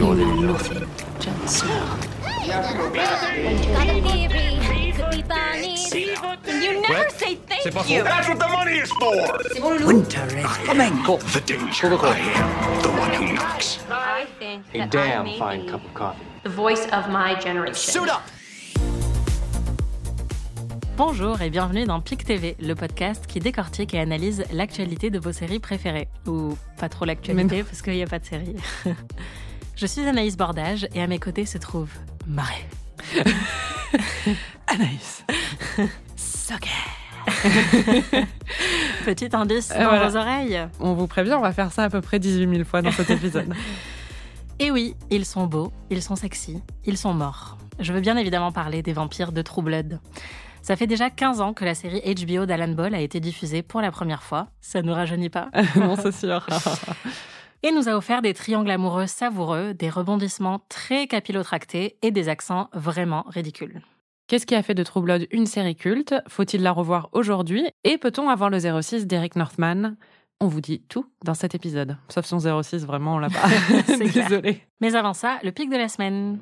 A funny. You never say thank you. That's what the money is for! Winter is coming. The danger. I am the one who knocks. I think A that I damn may fine be cup of coffee. the voice of my generation. up! Bonjour et bienvenue dans PIC TV, le podcast qui décortique et analyse l'actualité de vos séries préférées. Ou pas trop l'actualité parce qu'il n'y a pas de série. Je suis Anaïs Bordage et à mes côtés se trouve Marais. Anaïs. Petit indice dans voilà. vos oreilles. On vous prévient, on va faire ça à peu près 18 000 fois dans cet épisode. Et oui, ils sont beaux, ils sont sexy, ils sont morts. Je veux bien évidemment parler des vampires de True Blood. Ça fait déjà 15 ans que la série HBO d'Alan Ball a été diffusée pour la première fois. Ça nous rajeunit pas. non, c'est sûr. Et nous a offert des triangles amoureux savoureux, des rebondissements très capillotractés et des accents vraiment ridicules. Qu'est-ce qui a fait de True Blood une série culte Faut-il la revoir aujourd'hui Et peut-on avoir le 06 d'Eric Northman On vous dit tout dans cet épisode. Sauf son 06, vraiment, on l'a pas. Clair. Mais avant ça, le pic de la semaine.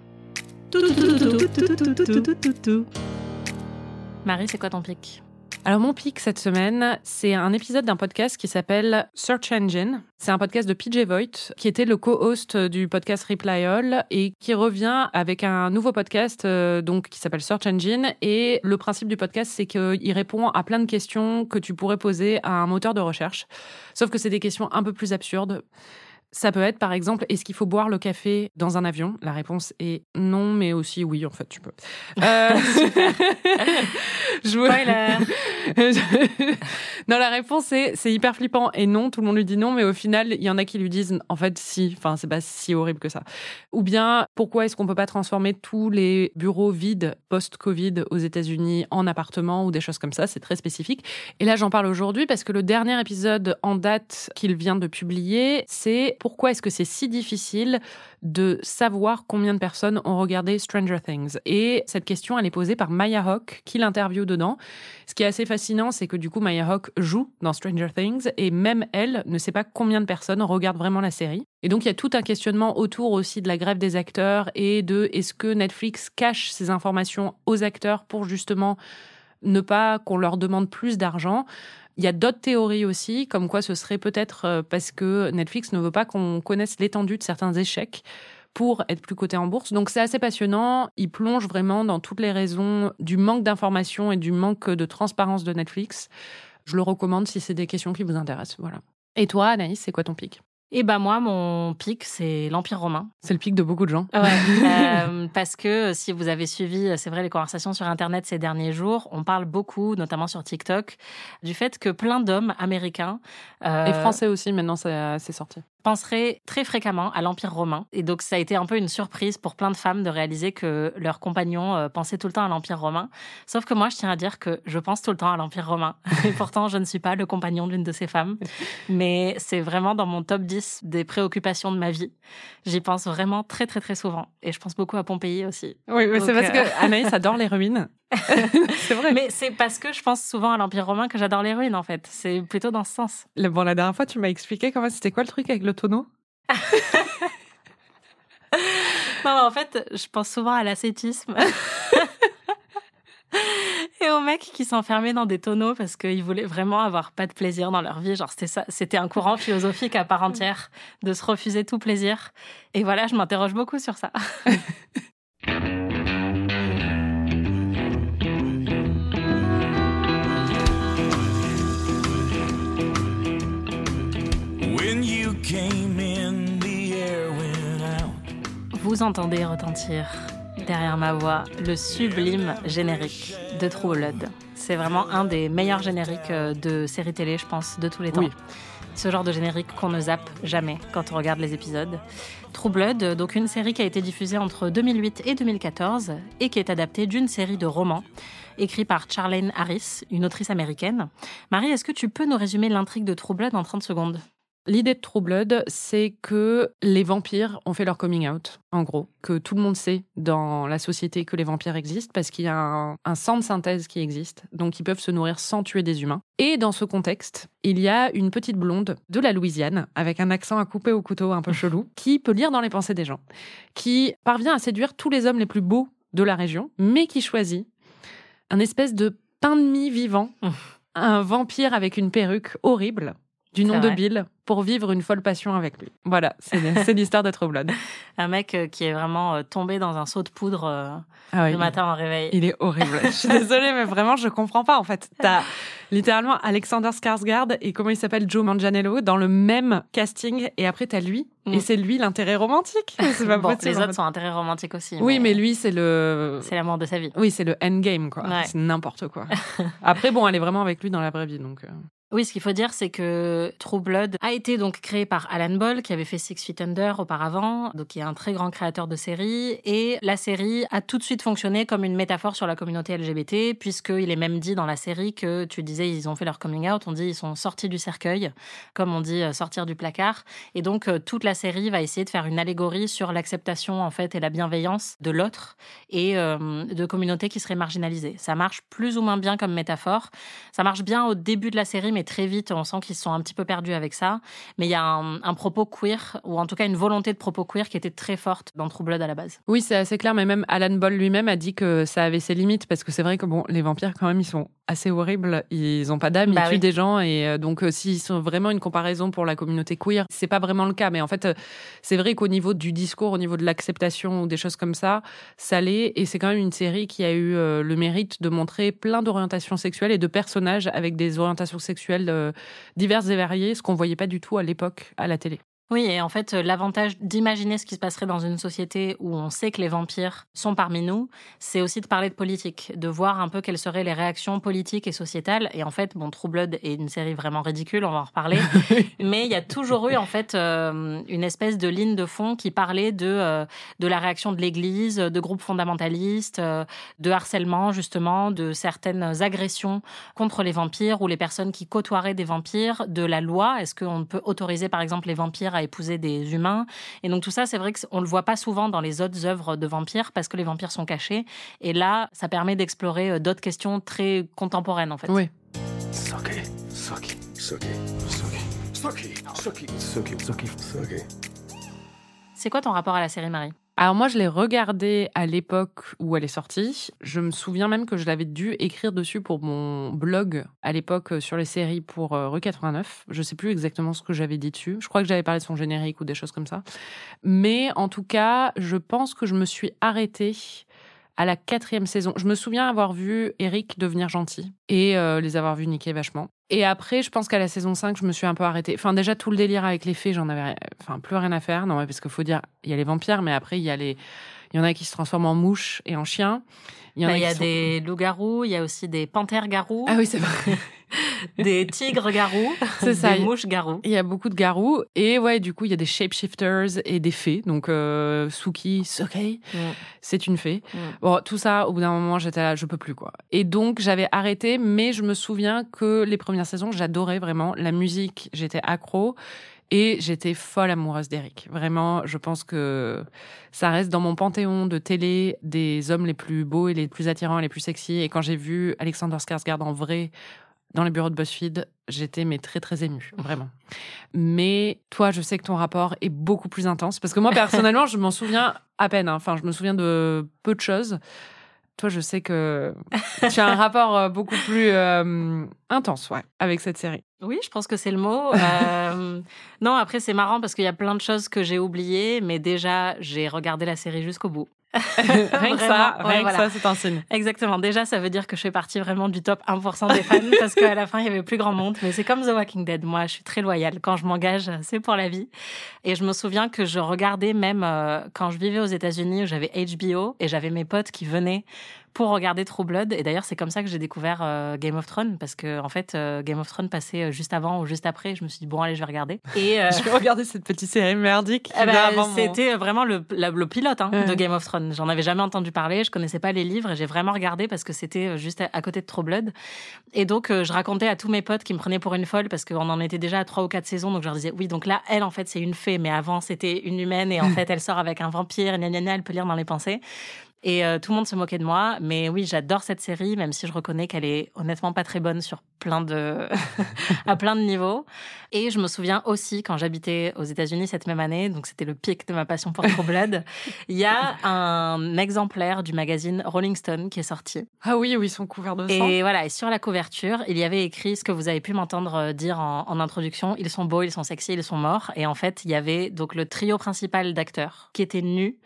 Marie, c'est quoi ton pic Alors mon pic cette semaine, c'est un épisode d'un podcast qui s'appelle Search Engine. C'est un podcast de PJ Voigt, qui était le co-host du podcast Reply All et qui revient avec un nouveau podcast euh, donc qui s'appelle Search Engine. Et le principe du podcast, c'est qu'il répond à plein de questions que tu pourrais poser à un moteur de recherche. Sauf que c'est des questions un peu plus absurdes. Ça peut être, par exemple, est-ce qu'il faut boire le café dans un avion? La réponse est non, mais aussi oui, en fait, tu peux. Euh, je vous- non, la réponse est c'est hyper flippant et non, tout le monde lui dit non, mais au final, il y en a qui lui disent en fait si, enfin, c'est pas si horrible que ça. Ou bien, pourquoi est-ce qu'on peut pas transformer tous les bureaux vides post-Covid aux États-Unis en appartements ou des choses comme ça? C'est très spécifique. Et là, j'en parle aujourd'hui parce que le dernier épisode en date qu'il vient de publier, c'est pourquoi est-ce que c'est si difficile de savoir combien de personnes ont regardé Stranger Things? Et cette question, elle est posée par Maya Hawke, qui l'interviewe dedans. Ce qui est assez fascinant, c'est que du coup, Maya Hawke joue dans Stranger Things et même elle ne sait pas combien de personnes regardent vraiment la série. Et donc, il y a tout un questionnement autour aussi de la grève des acteurs et de est-ce que Netflix cache ces informations aux acteurs pour justement ne pas qu'on leur demande plus d'argent? Il y a d'autres théories aussi, comme quoi ce serait peut-être euh, parce que Netflix ne veut pas qu'on connaisse l'étendue de certains échecs pour être plus coté en bourse. Donc c'est assez passionnant. Il plonge vraiment dans toutes les raisons du manque d'information et du manque de transparence de Netflix. Je le recommande si c'est des questions qui vous intéressent. Voilà. Et toi, Anaïs, c'est quoi ton pic? Et bah moi, mon pic, c'est l'Empire romain. C'est le pic de beaucoup de gens. Ouais, euh, parce que si vous avez suivi, c'est vrai, les conversations sur Internet ces derniers jours, on parle beaucoup, notamment sur TikTok, du fait que plein d'hommes américains euh, Et français aussi, maintenant, ça- c'est sorti. Penseraient très fréquemment à l'Empire romain. Et donc, ça a été un peu une surprise pour plein de femmes de réaliser que leurs compagnons euh, pensaient tout le temps à l'Empire romain. Sauf que moi, je tiens à dire que je pense tout le temps à l'Empire romain. Et pourtant, je ne suis pas le compagnon d'une de ces femmes. Mais c'est vraiment dans mon top 10 des préoccupations de ma vie. J'y pense vraiment très, très, très souvent. Et je pense beaucoup à Pompéi aussi. Oui, mais c'est parce euh, que Anaïs adore les ruines. c'est vrai. Mais c'est parce que je pense souvent à l'Empire romain que j'adore les ruines, en fait. C'est plutôt dans ce sens. Le- Bon, la dernière fois, tu m'as expliqué comment c'était quoi le truc avec le tonneau? Non, mais en fait, je pense souvent à l'ascétisme. Et aux mecs qui s'enfermaient dans des tonneaux parce qu'ils voulaient vraiment avoir pas de plaisir dans leur vie. Genre, c'était ça, c'était un courant philosophique à part entière de se refuser tout plaisir. Et voilà, je m'interroge beaucoup sur ça. Vous entendez retentir derrière ma voix le sublime générique de True Blood. C'est vraiment un des meilleurs génériques euh, de séries télé, je pense, de tous les temps. Oui. Ce genre de générique qu'on ne zappe jamais quand on regarde les épisodes. True Blood, euh, donc une série qui a été diffusée entre 2008 et 2014 et qui est adaptée d'une série de romans écrits par Charlene Harris, une autrice américaine. Marie, est-ce que tu peux nous résumer l'intrigue de True Blood en 30 secondes? L'idée de True Blood, c'est que les vampires ont fait leur coming out, en gros. Que tout le monde sait dans la société que les vampires existent parce qu'il y a un, un sang de synthèse qui existe. Donc ils peuvent se nourrir sans tuer des humains. Et dans ce contexte, il y a une petite blonde de la Louisiane, avec un accent à couper au couteau un peu chelou, qui peut lire dans les pensées des gens, qui parvient à séduire tous les hommes les plus beaux de la région, mais qui choisit un espèce de pain de mie vivant, un vampire avec une perruque horrible, du nom de. Bill, pour vivre une folle passion avec lui. Voilà, c'est l'histoire de Blood. Un mec euh, qui est vraiment euh, tombé dans un seau de poudre euh, Ah ouais, le matin au réveil. Il est horrible. je suis désolée, mais vraiment, je comprends pas. En fait, t'as littéralement Alexander Skarsgård et comment il s'appelle Joe Manganiello dans le même casting, et après t'as lui, Mm. et c'est lui l'intérêt romantique. C'est pas Bon, possible. les en autres fait. sont intérêts romantiques aussi. Oui, mais lui, c'est le. c'est l'amour de sa vie. Oui, c'est le endgame, quoi. Ouais. C'est n'importe quoi. Après, bon, elle est vraiment avec lui dans la vraie vie, donc. Oui, ce qu'il faut dire, c'est que True Blood a été donc créé par Alan Ball, qui avait fait Six Feet Under auparavant, donc qui est un très grand créateur de séries. Et la série a tout de suite fonctionné comme une métaphore sur la communauté LGBT, puisqu'il est même dit dans la série que tu disais ils ont fait leur coming out, on dit ils sont sortis du cercueil, comme on dit euh, sortir du placard. Et donc euh, toute la série va essayer de faire une allégorie sur l'acceptation en fait et la bienveillance de l'autre et euh, de communautés qui seraient marginalisées. Ça marche plus ou moins bien comme métaphore. Ça marche bien au début de la série, très vite, on sent qu'ils sont un petit peu perdus avec ça. Mais il y a un, un propos queer, ou en tout cas une volonté de propos queer qui était très forte dans True Blood à la base. Oui, c'est assez clair, mais même Alan Ball lui-même a dit que ça avait ses limites parce que c'est vrai que bon, les vampires quand même, ils sont assez horribles, ils ont pas d'âme, Bah ils tuent oui. des gens et euh, donc euh, s'ils sont vraiment une comparaison pour la communauté queer, c'est pas vraiment le cas. Mais en fait, euh, c'est vrai qu'au niveau du discours, au niveau de l'acceptation ou des choses comme ça, ça l'est et c'est quand même une série qui a eu euh, le mérite de montrer plein d'orientations sexuelles et de personnages avec des orientations sexuelles euh, diverses et variées, ce qu'on voyait pas du tout à l'époque à la télé. Oui, et en fait, l'avantage d'imaginer ce qui se passerait dans une société où on sait que les vampires sont parmi nous, c'est aussi de parler de politique, de voir un peu quelles seraient les réactions politiques et sociétales. Et en fait, bon, True Blood est une série vraiment ridicule, on va en reparler. Mais il y a toujours eu, en fait, euh, une espèce de ligne de fond qui parlait de, euh, de la réaction de l'Église, de groupes fondamentalistes, euh, de harcèlement, justement, de certaines agressions contre les vampires ou les personnes qui côtoieraient des vampires, de la loi. Est-ce qu'on peut autoriser, par exemple, les vampires à épouser des humains. Et donc tout ça, c'est vrai qu'on ne le voit pas souvent dans les autres œuvres de vampires parce que les vampires sont cachés. Et là, ça permet d'explorer euh, d'autres questions très contemporaines en fait. Oui. C'est quoi ton rapport à la série Marie? Alors moi, je l'ai regardée à l'époque où elle est sortie. Je me souviens même que je l'avais dû écrire dessus pour mon blog à l'époque euh, sur les séries pour euh, Rue 89. Je sais plus exactement ce que j'avais dit dessus. Je crois que j'avais parlé de son générique ou des choses comme ça. Mais en tout cas, je pense que je me suis arrêtée à la quatrième saison. Je me souviens avoir vu Eric devenir gentil et euh, les avoir vus niquer vachement. Et après, je pense qu'à la saison 5, je me suis un peu arrêtée. Enfin, déjà, tout le délire avec les fées, j'en avais enfin, plus rien à faire. Non, parce qu'il faut dire, il y a les vampires, mais après, il y a les. Il y en a qui se transforment en mouches et en chiens. Il y en Bah, a Il y qui a sont- des loups-garous, il y a aussi des panthères-garous, Ah oui, c'est vrai. des tigres-garous, C'est ça. des mouches-garous. Il y a beaucoup de garous. Et ouais, du coup, il y a des shapeshifters et des fées. Donc, euh, Suki, Sokei, Mm. c'est une fée. Mm. Bon, tout ça, au bout d'un moment, j'étais là, je peux plus, quoi. Et donc, j'avais arrêté, mais je me souviens que les premières saisons, j'adorais vraiment la musique, j'étais accro. Et j'étais folle amoureuse d'Eric. Vraiment, je pense que ça reste dans mon panthéon de télé des hommes les plus beaux et les plus attirants et les plus sexy. Et quand j'ai vu Alexander Skarsgård en vrai dans les bureaux de BuzzFeed, j'étais mais très très émue, vraiment. Mais toi, je sais que ton rapport est beaucoup plus intense parce que moi personnellement, je m'en souviens à peine. hein. Enfin, je me souviens de peu de choses. Toi, je sais que tu as un rapport euh, beaucoup plus euh, intense, ouais, avec cette série. Oui, je pense que c'est le mot. Euh, non, après, c'est marrant parce qu'il y a plein de choses que j'ai oubliées, mais déjà, j'ai regardé la série jusqu'au bout. rien que ça, ouais, rien que ça, c'est un signe. Exactement. Déjà, ça veut dire que je fais partie vraiment du top 1% des fans parce qu'à la fin, il y avait plus grand monde. Mais c'est comme The Walking Dead. Moi, je suis très loyale. Quand je m'engage, c'est pour la vie. Et je me souviens que je regardais même euh, quand je vivais aux États-Unis où j'avais HBO et j'avais mes potes qui venaient pour regarder True Blood. Et d'ailleurs, c'est comme ça que j'ai découvert euh, Game of Thrones, parce que en fait, euh, Game of Thrones passait euh, juste avant ou juste après. Je me suis dit, bon, allez, je vais regarder. Et euh, Je vais regarder cette petite série merdique. eh ben, mon- c'était vraiment le, la- le pilote hein, de Game of Thrones. J'en avais jamais entendu parler, je connaissais pas les livres et j'ai vraiment regardé parce que c'était juste à, à côté de True Blood. Et donc, je racontais à tous mes potes qui me prenaient pour une folle parce qu'on en était déjà à trois ou quatre saisons. Donc, je leur disais, oui, donc là, elle, en fait, c'est une fée, mais avant, c'était une humaine et en fait, elle sort avec un vampire, gna gna gna, elle peut lire dans les pensées. Et euh, tout le monde se moquait de moi. Mais oui, j'adore cette série, même si je reconnais qu'elle est honnêtement pas très bonne sur plein de, à plein de niveaux. Et je me souviens aussi, quand j'habitais aux États-Unis cette même année, donc c'était le pic de ma passion pour True Blood, il y a un exemplaire du magazine Rolling Stone qui est sorti. Ah oui, oui, ils sont couverts de sang. Et voilà, et sur la couverture, il y avait écrit ce que vous avez pu m'entendre euh, dire en, en introduction. Ils sont beaux, ils sont sexy, ils sont morts. Et en fait, il y avait donc le trio principal d'acteurs qui étaient nus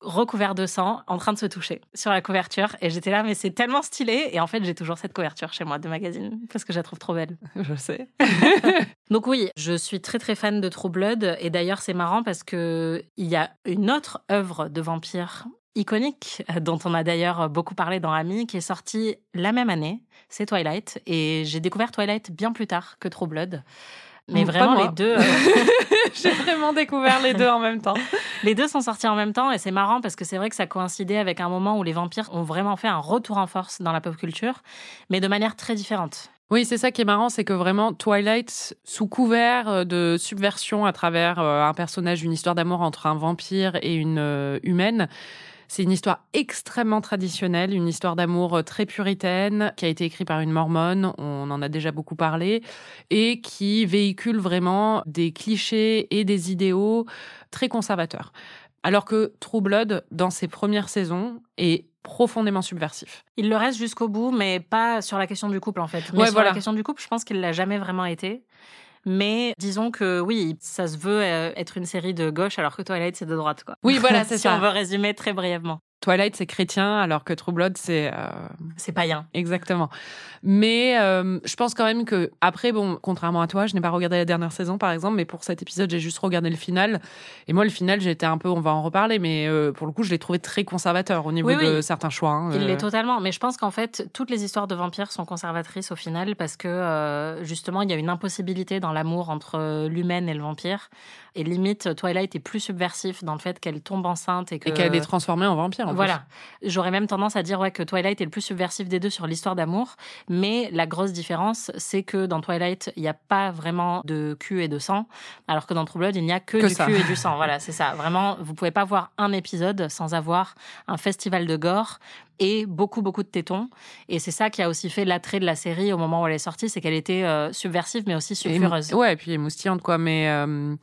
recouverts de sang, en train de se toucher sur la couverture. Et j'étais là, mais c'est tellement stylé. Et en fait, j'ai toujours cette couverture chez moi de magazine parce que je la trouve trop belle. Je sais. Donc oui, je suis très très fan de True Blood et d'ailleurs c'est marrant parce que il y a une autre œuvre de vampire iconique euh, dont on a d'ailleurs beaucoup parlé dans Ami qui est sortie la même année, c'est Twilight et j'ai découvert Twilight bien plus tard que True Blood. Mais vraiment les deux euh, J'ai vraiment découvert les deux en même temps. les deux sont sortis en même temps et c'est marrant parce que c'est vrai que ça coïncidait avec un moment où les vampires ont vraiment fait un retour en force dans la pop culture mais de manière très différente. Oui, c'est ça qui est marrant, c'est que vraiment Twilight, sous couvert euh, de subversion à travers euh, un personnage, une histoire d'amour entre un vampire et une humaine, c'est une histoire extrêmement traditionnelle, une histoire d'amour euh, très puritaine, qui a été écrite par une mormone, on en a déjà beaucoup parlé, et qui véhicule vraiment des clichés et des idéaux très conservateurs. Alors que True Blood, dans ses premières saisons, est profondément subversif. Il le reste jusqu'au bout, mais pas sur la question du couple en fait. Mais Ouais, sur voilà. la question du couple, je pense qu'il l'a jamais vraiment été. Mais disons que oui, ça se veut euh, être une série de gauche alors que Twilight c'est de droite quoi. Oui, voilà, c'est si ça. on veut résumer très brièvement. Twilight, c'est chrétien, alors que True Blood, c'est... euh, C'est païen. Exactement. Mais euh, je pense quand même que après, bon, contrairement à toi, je n'ai pas regardé la dernière saison, par exemple, mais pour cet épisode, j'ai juste regardé le final. Et moi, le final, été un peu, on va en reparler, mais euh, pour le coup, je l'ai trouvé très conservateur au niveau Oui, de oui. certains choix. hein, Il euh. l'est totalement. Mais je pense qu'en fait, toutes les histoires de vampires sont conservatrices au final parce que euh, justement, il y a une impossibilité dans l'amour entre euh, l'humaine et le vampire. Et limite, Twilight est plus subversif dans le fait qu'elle tombe enceinte et que. Et qu'elle est transformée en vampire. En. Voilà. J'aurais même tendance à dire ouais, que Twilight est le plus subversif des deux sur l'histoire d'amour. Mais la grosse différence, c'est que dans Twilight, il n'y a pas vraiment de cul et de sang. Alors que dans True Blood, il n'y a que, Que du ça. cul et du sang. Voilà, c'est ça. Vraiment, vous pouvez pas voir un épisode sans avoir un festival de gore et beaucoup, beaucoup de tétons. Et c'est ça qui a aussi fait l'attrait de la série au moment où elle est sortie, c'est qu'elle était euh, subversive, mais aussi Et- sulfureuse. ouais, et puis émoustillante, quoi. Mais euh,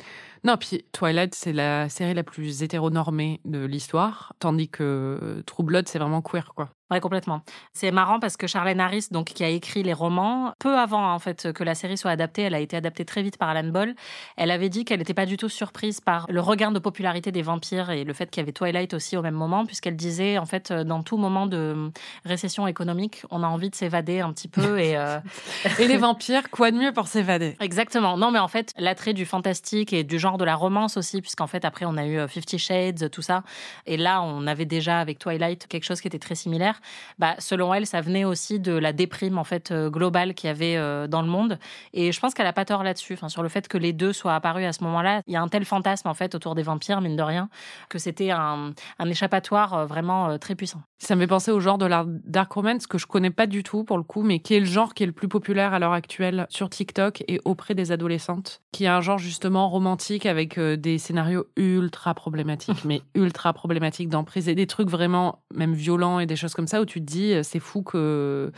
non, puis Twilight, c'est la série la plus hétéronormée de l'histoire, tandis que True Blood, c'est vraiment queer, quoi. Ouais, complètement. C'est marrant parce que Charlène Harris, donc, qui a écrit les romans, peu avant en fait que la série soit adaptée, elle a été adaptée très vite par Alan Ball. Elle avait dit qu'elle n'était pas du tout surprise par le regain de popularité des vampires et le fait qu'il y avait Twilight aussi au même moment, puisqu'elle disait en fait dans tout moment de récession économique, on a envie de s'évader un petit peu et euh, Et les vampires, quoi de mieux pour s'évader? Exactement. Non, mais en fait, l'attrait du fantastique et du genre de la romance aussi, puisqu'en fait, après, on a eu euh, Fifty Shades, tout ça. Et là, on avait déjà avec Twilight quelque chose qui était très similaire. Bah, selon elle, ça venait aussi de la déprime, en fait, euh, globale qu'il y avait euh, dans le monde. Et je pense qu'elle a pas tort là-dessus. Enfin, sur le fait que les deux soient apparus à ce moment-là. Il y a un tel fantasme, en fait, autour des vampires, mine de rien, que c'était un, un échappatoire euh, vraiment très puissant. Ça me fait penser au genre de la dark romance que je connais pas du tout pour le coup, mais qui est le genre qui est le plus populaire à l'heure actuelle sur TikTok et auprès des adolescentes, qui est un genre justement romantique avec des scénarios ultra problématiques, mais ultra problématiques d'emprise et des trucs vraiment même violents et des choses comme ça où tu te dis euh, c'est fou que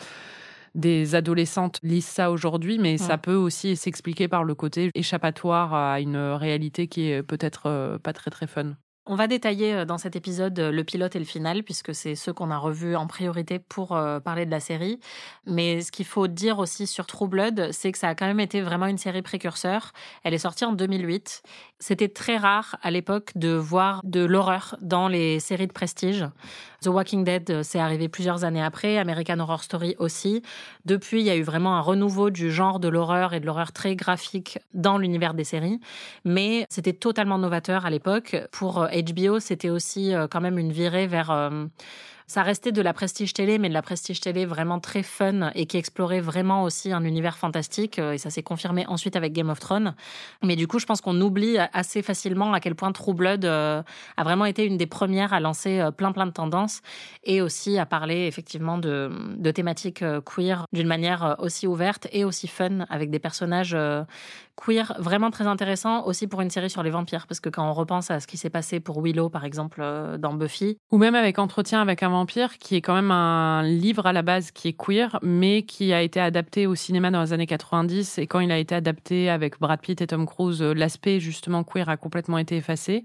des adolescentes lisent ça aujourd'hui, mais ça peut aussi s'expliquer par le côté échappatoire à une réalité qui est peut-être euh, pas très très fun. On va détailler euh, dans cet épisode le pilote et le final, puisque c'est ceux qu'on a revus en priorité pour parler de la série. Mais ce qu'il faut dire aussi sur True Blood, c'est que ça a quand même été vraiment une série précurseur. Elle est sortie en 2008. C'était très rare à l'époque de voir de l'horreur dans les séries de prestige. The Walking Dead, euh, c'est arrivé plusieurs années après, American Horror Story aussi. Depuis, il y a eu vraiment un renouveau du genre de l'horreur et de l'horreur très graphique dans l'univers des séries. Mais c'était totalement novateur à l'époque. Pour euh, HBO, c'était aussi euh, quand même une virée vers euh, Ça restait de la prestige télé, mais de la prestige télé vraiment très fun et qui explorait vraiment aussi un univers fantastique. euh, Et ça s'est confirmé ensuite avec Game of Thrones. Mais du coup, je pense qu'on oublie assez facilement à quel point True Blood euh, a vraiment été une des premières à lancer euh, plein plein de tendances et aussi à parler effectivement de, de thématiques queer d'une manière aussi ouverte et aussi fun avec des personnages queer vraiment très intéressants aussi pour une série sur les vampires parce que quand on repense à ce qui s'est passé pour Willow par exemple euh, dans Buffy, Ou même avec Entretien avec un vampire, qui est quand même un livre à la base qui est queer, mais qui a été adapté au cinéma dans les années 90. Et quand il a été adapté avec Brad Pitt et Tom Cruise, euh, l'aspect justement queer a complètement été effacé.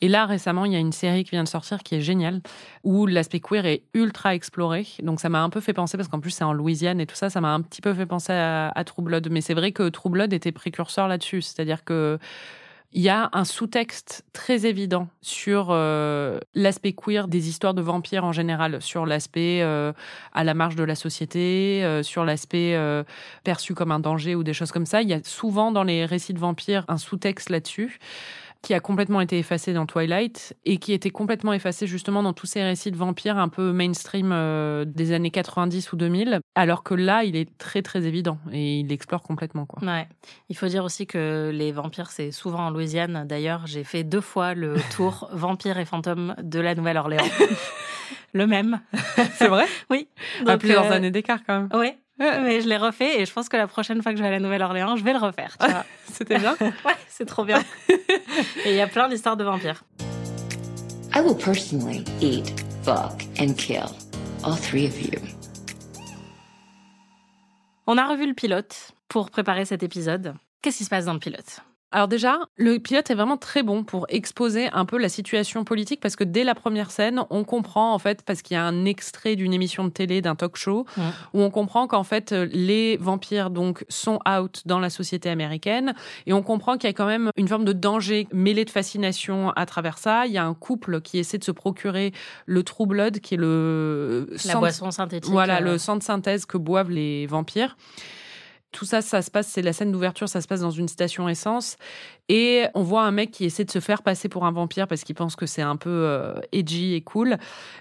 Et là, récemment, il y a une série qui vient de sortir qui est géniale, où l'aspect queer est ultra exploré. Donc ça m'a un peu fait penser, parce qu'en plus c'est en Louisiane et tout ça, ça m'a un petit peu fait penser à, à True Blood. Mais c'est vrai que True Blood était précurseur là-dessus. C'est-à-dire que il y a un sous-texte très évident sur euh, l'aspect queer des histoires de vampires en général, sur l'aspect euh, à la marge de la société, euh, sur l'aspect perçu comme un danger ou des choses comme ça. Il y a souvent dans les récits de vampires un sous-texte là-dessus qui a complètement été effacé dans Twilight et qui était complètement effacé justement dans tous ces récits de vampires un peu mainstream euh, des années 90 ou 2000, alors que là, il est très très évident et il l'explore complètement. Quoi. Ouais. Il faut dire aussi que les vampires, c'est souvent en Louisiane. D'ailleurs, j'ai fait deux fois le tour vampires et fantômes de la Nouvelle-Orléans. le même. C'est vrai? Oui. À Donc, plusieurs euh, années d'écart quand même. Oui. Mais je l'ai refait et je pense que la prochaine fois que je vais à la Nouvelle-Orléans, je vais le refaire. Tu vois. C'était bien. ouais, c'est trop bien. et il y a plein d'histoires de vampires. I will personally eat, fuck, and kill all three of you. On a revu le pilote pour préparer cet épisode. Qu'est-ce qui se passe dans le pilote? Alors déjà, le pilote est vraiment très bon pour exposer un peu la situation politique parce que dès la première scène, on comprend en fait, parce qu'il y a un extrait d'une émission de télé, d'un talk show, Ouais. où on comprend qu'en fait les vampires donc sont out dans la société américaine et on comprend qu'il y a quand même une forme de danger mêlé de fascination à travers ça. Il y a un couple qui essaie de se procurer le True Blood, qui est le La sang de- boisson synthétique. voilà, euh, le sang de synthèse que boivent les vampires. Tout ça, ça se passe, c'est la scène d'ouverture, ça se passe dans une station essence. Et on voit un mec qui essaie de se faire passer pour un vampire parce qu'il pense que c'est un peu euh, edgy et cool.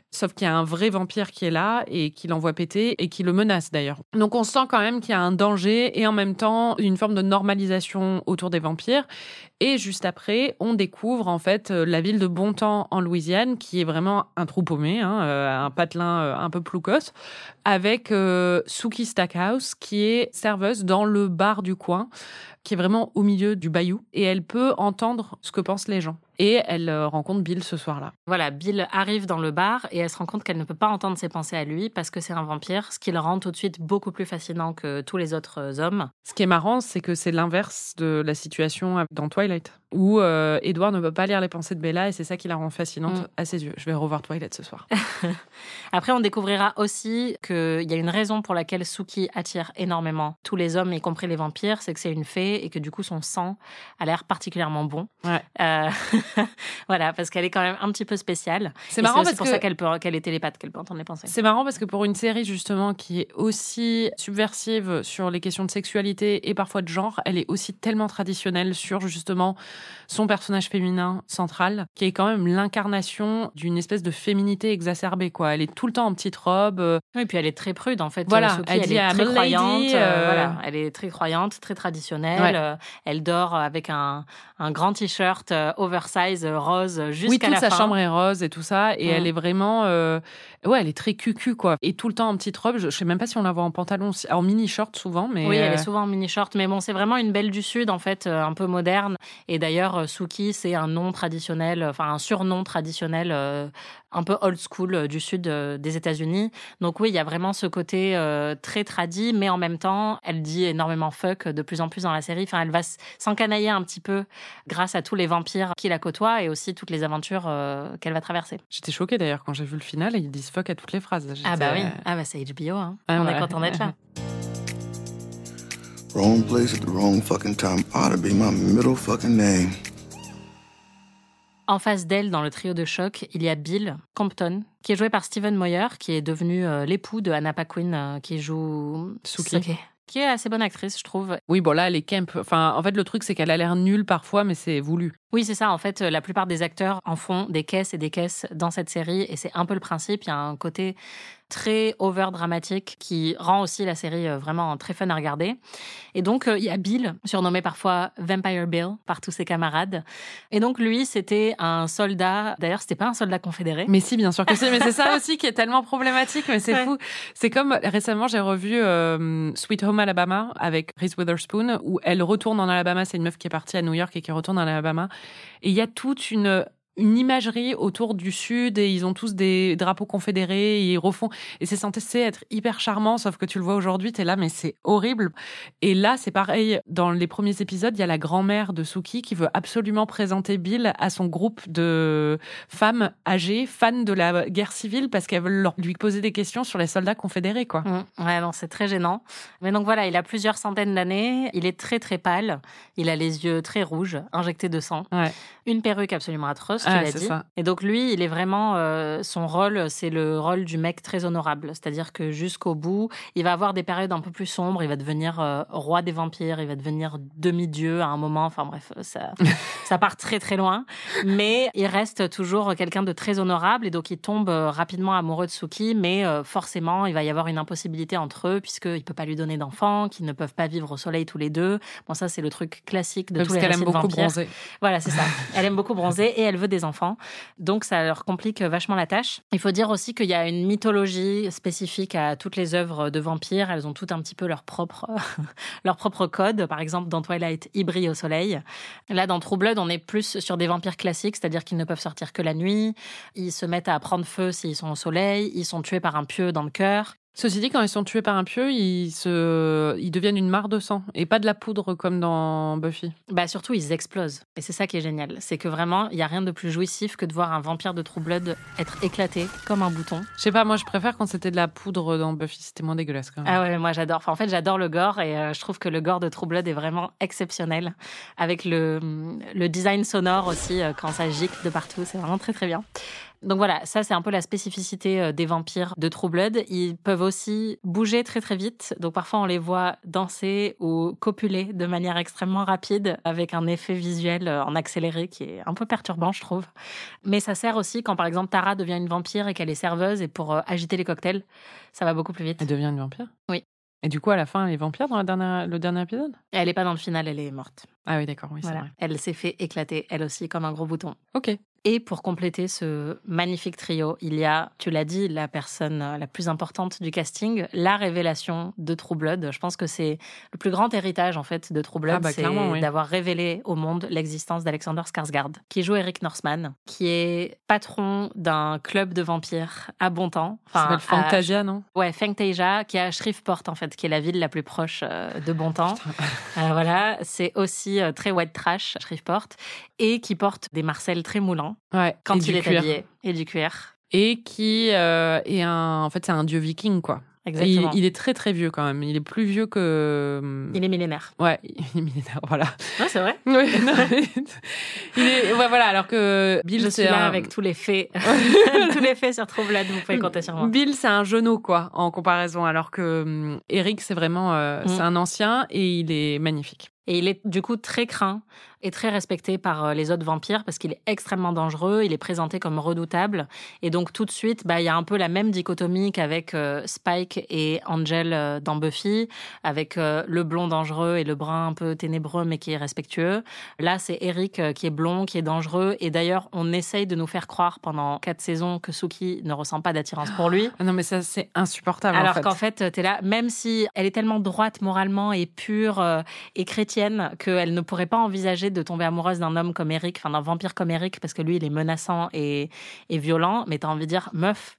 Sauf qu'il y a un vrai vampire qui est là et qui l'envoie péter et qui le menace d'ailleurs. Donc on sent quand même qu'il y a un danger et en même temps une forme de normalisation autour des vampires. Et juste après, on découvre en fait euh, la ville de Bontemps en Louisiane, qui est vraiment un trou paumé, hein, euh, un patelin euh, un peu ploucos, avec euh, Suki Stackhouse, qui est serveuse dans le bar du coin, qui est vraiment au milieu du bayou, et elle peut entendre ce que pensent les gens. Et elle euh, rencontre Bill ce soir-là. Voilà, Bill arrive dans le bar et elle se rend compte qu'elle ne peut pas entendre ses pensées à lui parce que c'est un vampire, ce qui le rend tout de suite beaucoup plus fascinant que tous les autres euh, hommes. Ce qui est marrant, c'est que c'est l'inverse de la situation dans Twilight, où euh, Edward ne peut pas lire les pensées de Bella, et c'est ça qui la rend fascinante Mm. à ses yeux. Je vais revoir Twilight ce soir. Après, on découvrira aussi qu'il y a une raison pour laquelle Suki attire énormément tous les hommes, y compris les vampires, c'est que c'est une fée et que du coup son sang a l'air particulièrement bon. Ouais. Euh, voilà, parce qu'elle est quand même un petit peu spéciale. C'est Et marrant parce pour que ça qu'elle peut, qu'elle est télépathe, qu'elle peut entendre les pensées. C'est marrant parce que pour une série justement qui est aussi subversive sur les questions de sexualité et parfois de genre, elle est aussi tellement traditionnelle sur justement son personnage féminin central, qui est quand même l'incarnation d'une espèce de féminité exacerbée. Quoi. Elle est tout le temps en petite robe. euh, Oui, puis elle est très prude en fait. Voilà, Euh, elle est très lady, croyante. euh, voilà, elle est très croyante, très traditionnelle. Ouais. elle dort avec un, un grand t-shirt oversize euh, rose jusqu'à oui, toute la sa fin. chambre est rose et tout ça, et elle est vraiment, euh, ouais, elle est très cucu quoi, et tout le temps en petite robe. Je, je sais même pas si on la voit en pantalon, en mini short souvent, mais Oui, elle est euh, souvent en mini short, mais bon, c'est vraiment une belle du sud en fait, euh, un peu moderne. Et d'ailleurs, euh, Suki, c'est un nom traditionnel, euh, enfin un surnom traditionnel, euh, un peu old school euh, du sud euh, des États-Unis. Donc oui, il y a vraiment ce côté euh, très tradi, mais en même temps, elle dit énormément fuck de plus en plus dans la série. Enfin, elle va s'encanailler un petit peu grâce à tous les vampires qui la côtoient et aussi toutes les aventures euh, qu'elle va traverser. J'étais choquée d'ailleurs quand j'ai vu le final, ils disent fuck à toutes les phrases. Ah bah oui, ah bah c'est HBO, hein. Ah on ouais. est content d'être là. Wrong place at the wrong fucking time ought to be my middle fucking name. En face d'elle, dans le trio de choc, il y a Bill Compton, qui est joué par Steven Moyer, qui est devenu euh, l'époux de Anna Paquin, euh, qui joue Suki. Qui est assez bonne actrice, je trouve. Oui, bon là, elle est camp. Enfin, en fait, le truc, c'est qu'elle a l'air nulle parfois, mais c'est voulu. Oui, c'est ça. En fait, la plupart des acteurs en font des caisses et des caisses dans cette série. Et c'est un peu le principe. Il y a un côté très over dramatique qui rend aussi la série euh, vraiment très fun à regarder. Et donc euh, il y a Bill, surnommé parfois Vampire Bill par tous ses camarades. Et donc lui, c'était un soldat. D'ailleurs, c'était pas un soldat confédéré. Mais si, bien sûr que c'est. Mais c'est ça aussi qui est tellement problématique. Mais c'est Ouais. fou. C'est comme récemment, j'ai revu euh, Sweet Home Alabama avec Reese Witherspoon, où elle retourne en Alabama. C'est une meuf qui est partie à New York et qui retourne en Alabama. Et il y a toute une une imagerie autour du sud et ils ont tous des drapeaux confédérés et ils refont et c'est censé être hyper charmant sauf que tu le vois aujourd'hui t'es là mais c'est horrible et là c'est pareil dans les premiers épisodes il y a la grand-mère de Suki qui veut absolument présenter Bill à son groupe de femmes âgées fans de la guerre civile parce qu'elles veulent lui poser des questions sur les soldats confédérés quoi Mm, Ouais, non, c'est très gênant. Mais donc voilà, il a plusieurs centaines d'années. Il est très très pâle. Il a les yeux très rouges, injectés de sang. Ouais. Une perruque absolument atroce, tu Ah, l'as c'est dit. ça. Et donc lui, il est vraiment euh, son rôle, c'est le rôle du mec très honorable. C'est-à-dire que jusqu'au bout, il va avoir des périodes un peu plus sombres. Il va devenir euh, roi des vampires. Il va devenir demi-dieu à un moment. Enfin bref, ça, ça part très très loin. Mais il reste toujours quelqu'un de très honorable et donc il tombe euh, rapidement amoureux de Suki. Mais euh, forcément, il va y avoir une impossibilité entre eux puisqu'il peut pas lui donner d'enfants, qu'ils ne peuvent pas vivre au soleil tous les deux. Bon, ça c'est le truc classique de parce tous les qu'elle récits aime de beaucoup vampires. bronzer Voilà, c'est ça. Elle aime beaucoup bronzer et elle veut des enfants. Donc, ça leur complique vachement la tâche. Il faut dire aussi qu'il y a une mythologie spécifique à toutes les œuvres de vampires. Elles ont toutes un petit peu leur propre, leur propre code. Par exemple, dans Twilight, ils brillent au soleil. Là, dans True Blood, on est plus sur des vampires classiques, c'est-à-dire qu'ils ne peuvent sortir que la nuit. Ils se mettent à prendre feu s'ils sont au soleil. Ils sont tués par un pieu dans le cœur. Ceci dit, quand ils sont tués par un pieu, ils, se... ils deviennent une mare de sang et pas de la poudre comme dans Buffy. Bah surtout, ils explosent. Et c'est ça qui est génial. C'est que vraiment, il n'y a rien de plus jouissif que de voir un vampire de True Blood être éclaté comme un bouton. Je sais pas, moi je préfère quand c'était de la poudre dans Buffy, c'était moins dégueulasse quand même. Ah ouais, moi j'adore. Enfin, en fait, j'adore le gore et euh, je trouve que le gore de True Blood est vraiment exceptionnel. Avec le, le design sonore aussi, euh, quand ça gicle de partout, c'est vraiment très très bien. Donc voilà, ça c'est un peu la spécificité euh, des vampires de True Blood. Ils peuvent aussi bouger très très vite. Donc parfois on les voit danser ou copuler de manière extrêmement rapide avec un effet visuel euh, en accéléré qui est un peu perturbant, je trouve. Mais ça sert aussi quand par exemple Tara devient une vampire et qu'elle est serveuse et pour euh, agiter les cocktails, ça va beaucoup plus vite. Elle devient une vampire? Oui. Et du coup, à la fin, elle est vampire dans la dernière, le dernier épisode? Elle est pas dans le final, elle est morte. Ah oui, d'accord, oui, Voilà. vrai. Elle s'est fait éclater, elle aussi, comme un gros bouton. Ok. Et pour compléter ce magnifique trio, il y a, tu l'as dit, la personne euh, la plus importante du casting, la révélation de True Blood. Je pense que c'est le plus grand héritage en fait de True Blood, Ah bah, c'est oui. d'avoir révélé au monde l'existence d'Alexander Skarsgård, qui joue Eric Norseman, qui est patron d'un club de vampires à bon temps. Ça s'appelle à- Fantasia, non? Ouais, Fengtasia, qui est à Shreveport, en fait, qui est la ville la plus proche euh, de Bontemps. Euh, voilà, c'est aussi très white trash, Shreveport, et qui porte des marcelles très moulants Ouais. quand il est cuir. habillé, et du cuir. Et qui euh, est un. En fait, c'est un dieu viking, quoi. Exactement. Il, il est très très vieux quand même. Il est plus vieux que. Il est millénaire. Ouais, il est millénaire, voilà. Ouais, c'est vrai. Oui, non, il est, ouais, voilà, alors que Bill, Je c'est suis là un- avec tous les faits. tous les faits sur True Blood, vous pouvez compter sur moi. Bill, c'est un genou, quoi, en comparaison, alors que hum, Eric, c'est vraiment, euh, Mm. c'est un ancien et il est magnifique. Et il est du coup très craint et très respecté par euh, les autres vampires parce qu'il est extrêmement dangereux, il est présenté comme redoutable. Et donc tout de suite, bah, il y a un peu la même dichotomie qu'avec euh, Spike et Angel euh, dans Buffy, avec euh, le blond dangereux et le brun un peu ténébreux mais qui est respectueux. Là, c'est Eric qui est blond, qui est dangereux. Et d'ailleurs, on essaye de nous faire croire pendant quatre saisons que Suki ne ressent pas d'attirance pour lui. Ah non, mais ça, c'est insupportable, Alors qu'en fait, tu es là, même si elle est tellement droite moralement et pure et chrétienne qu'elle ne pourrait pas envisager de tomber amoureuse d'un homme comme Eric, enfin d'un vampire comme Eric, parce que lui, il est menaçant et, et violent, mais tu as envie de dire, meuf,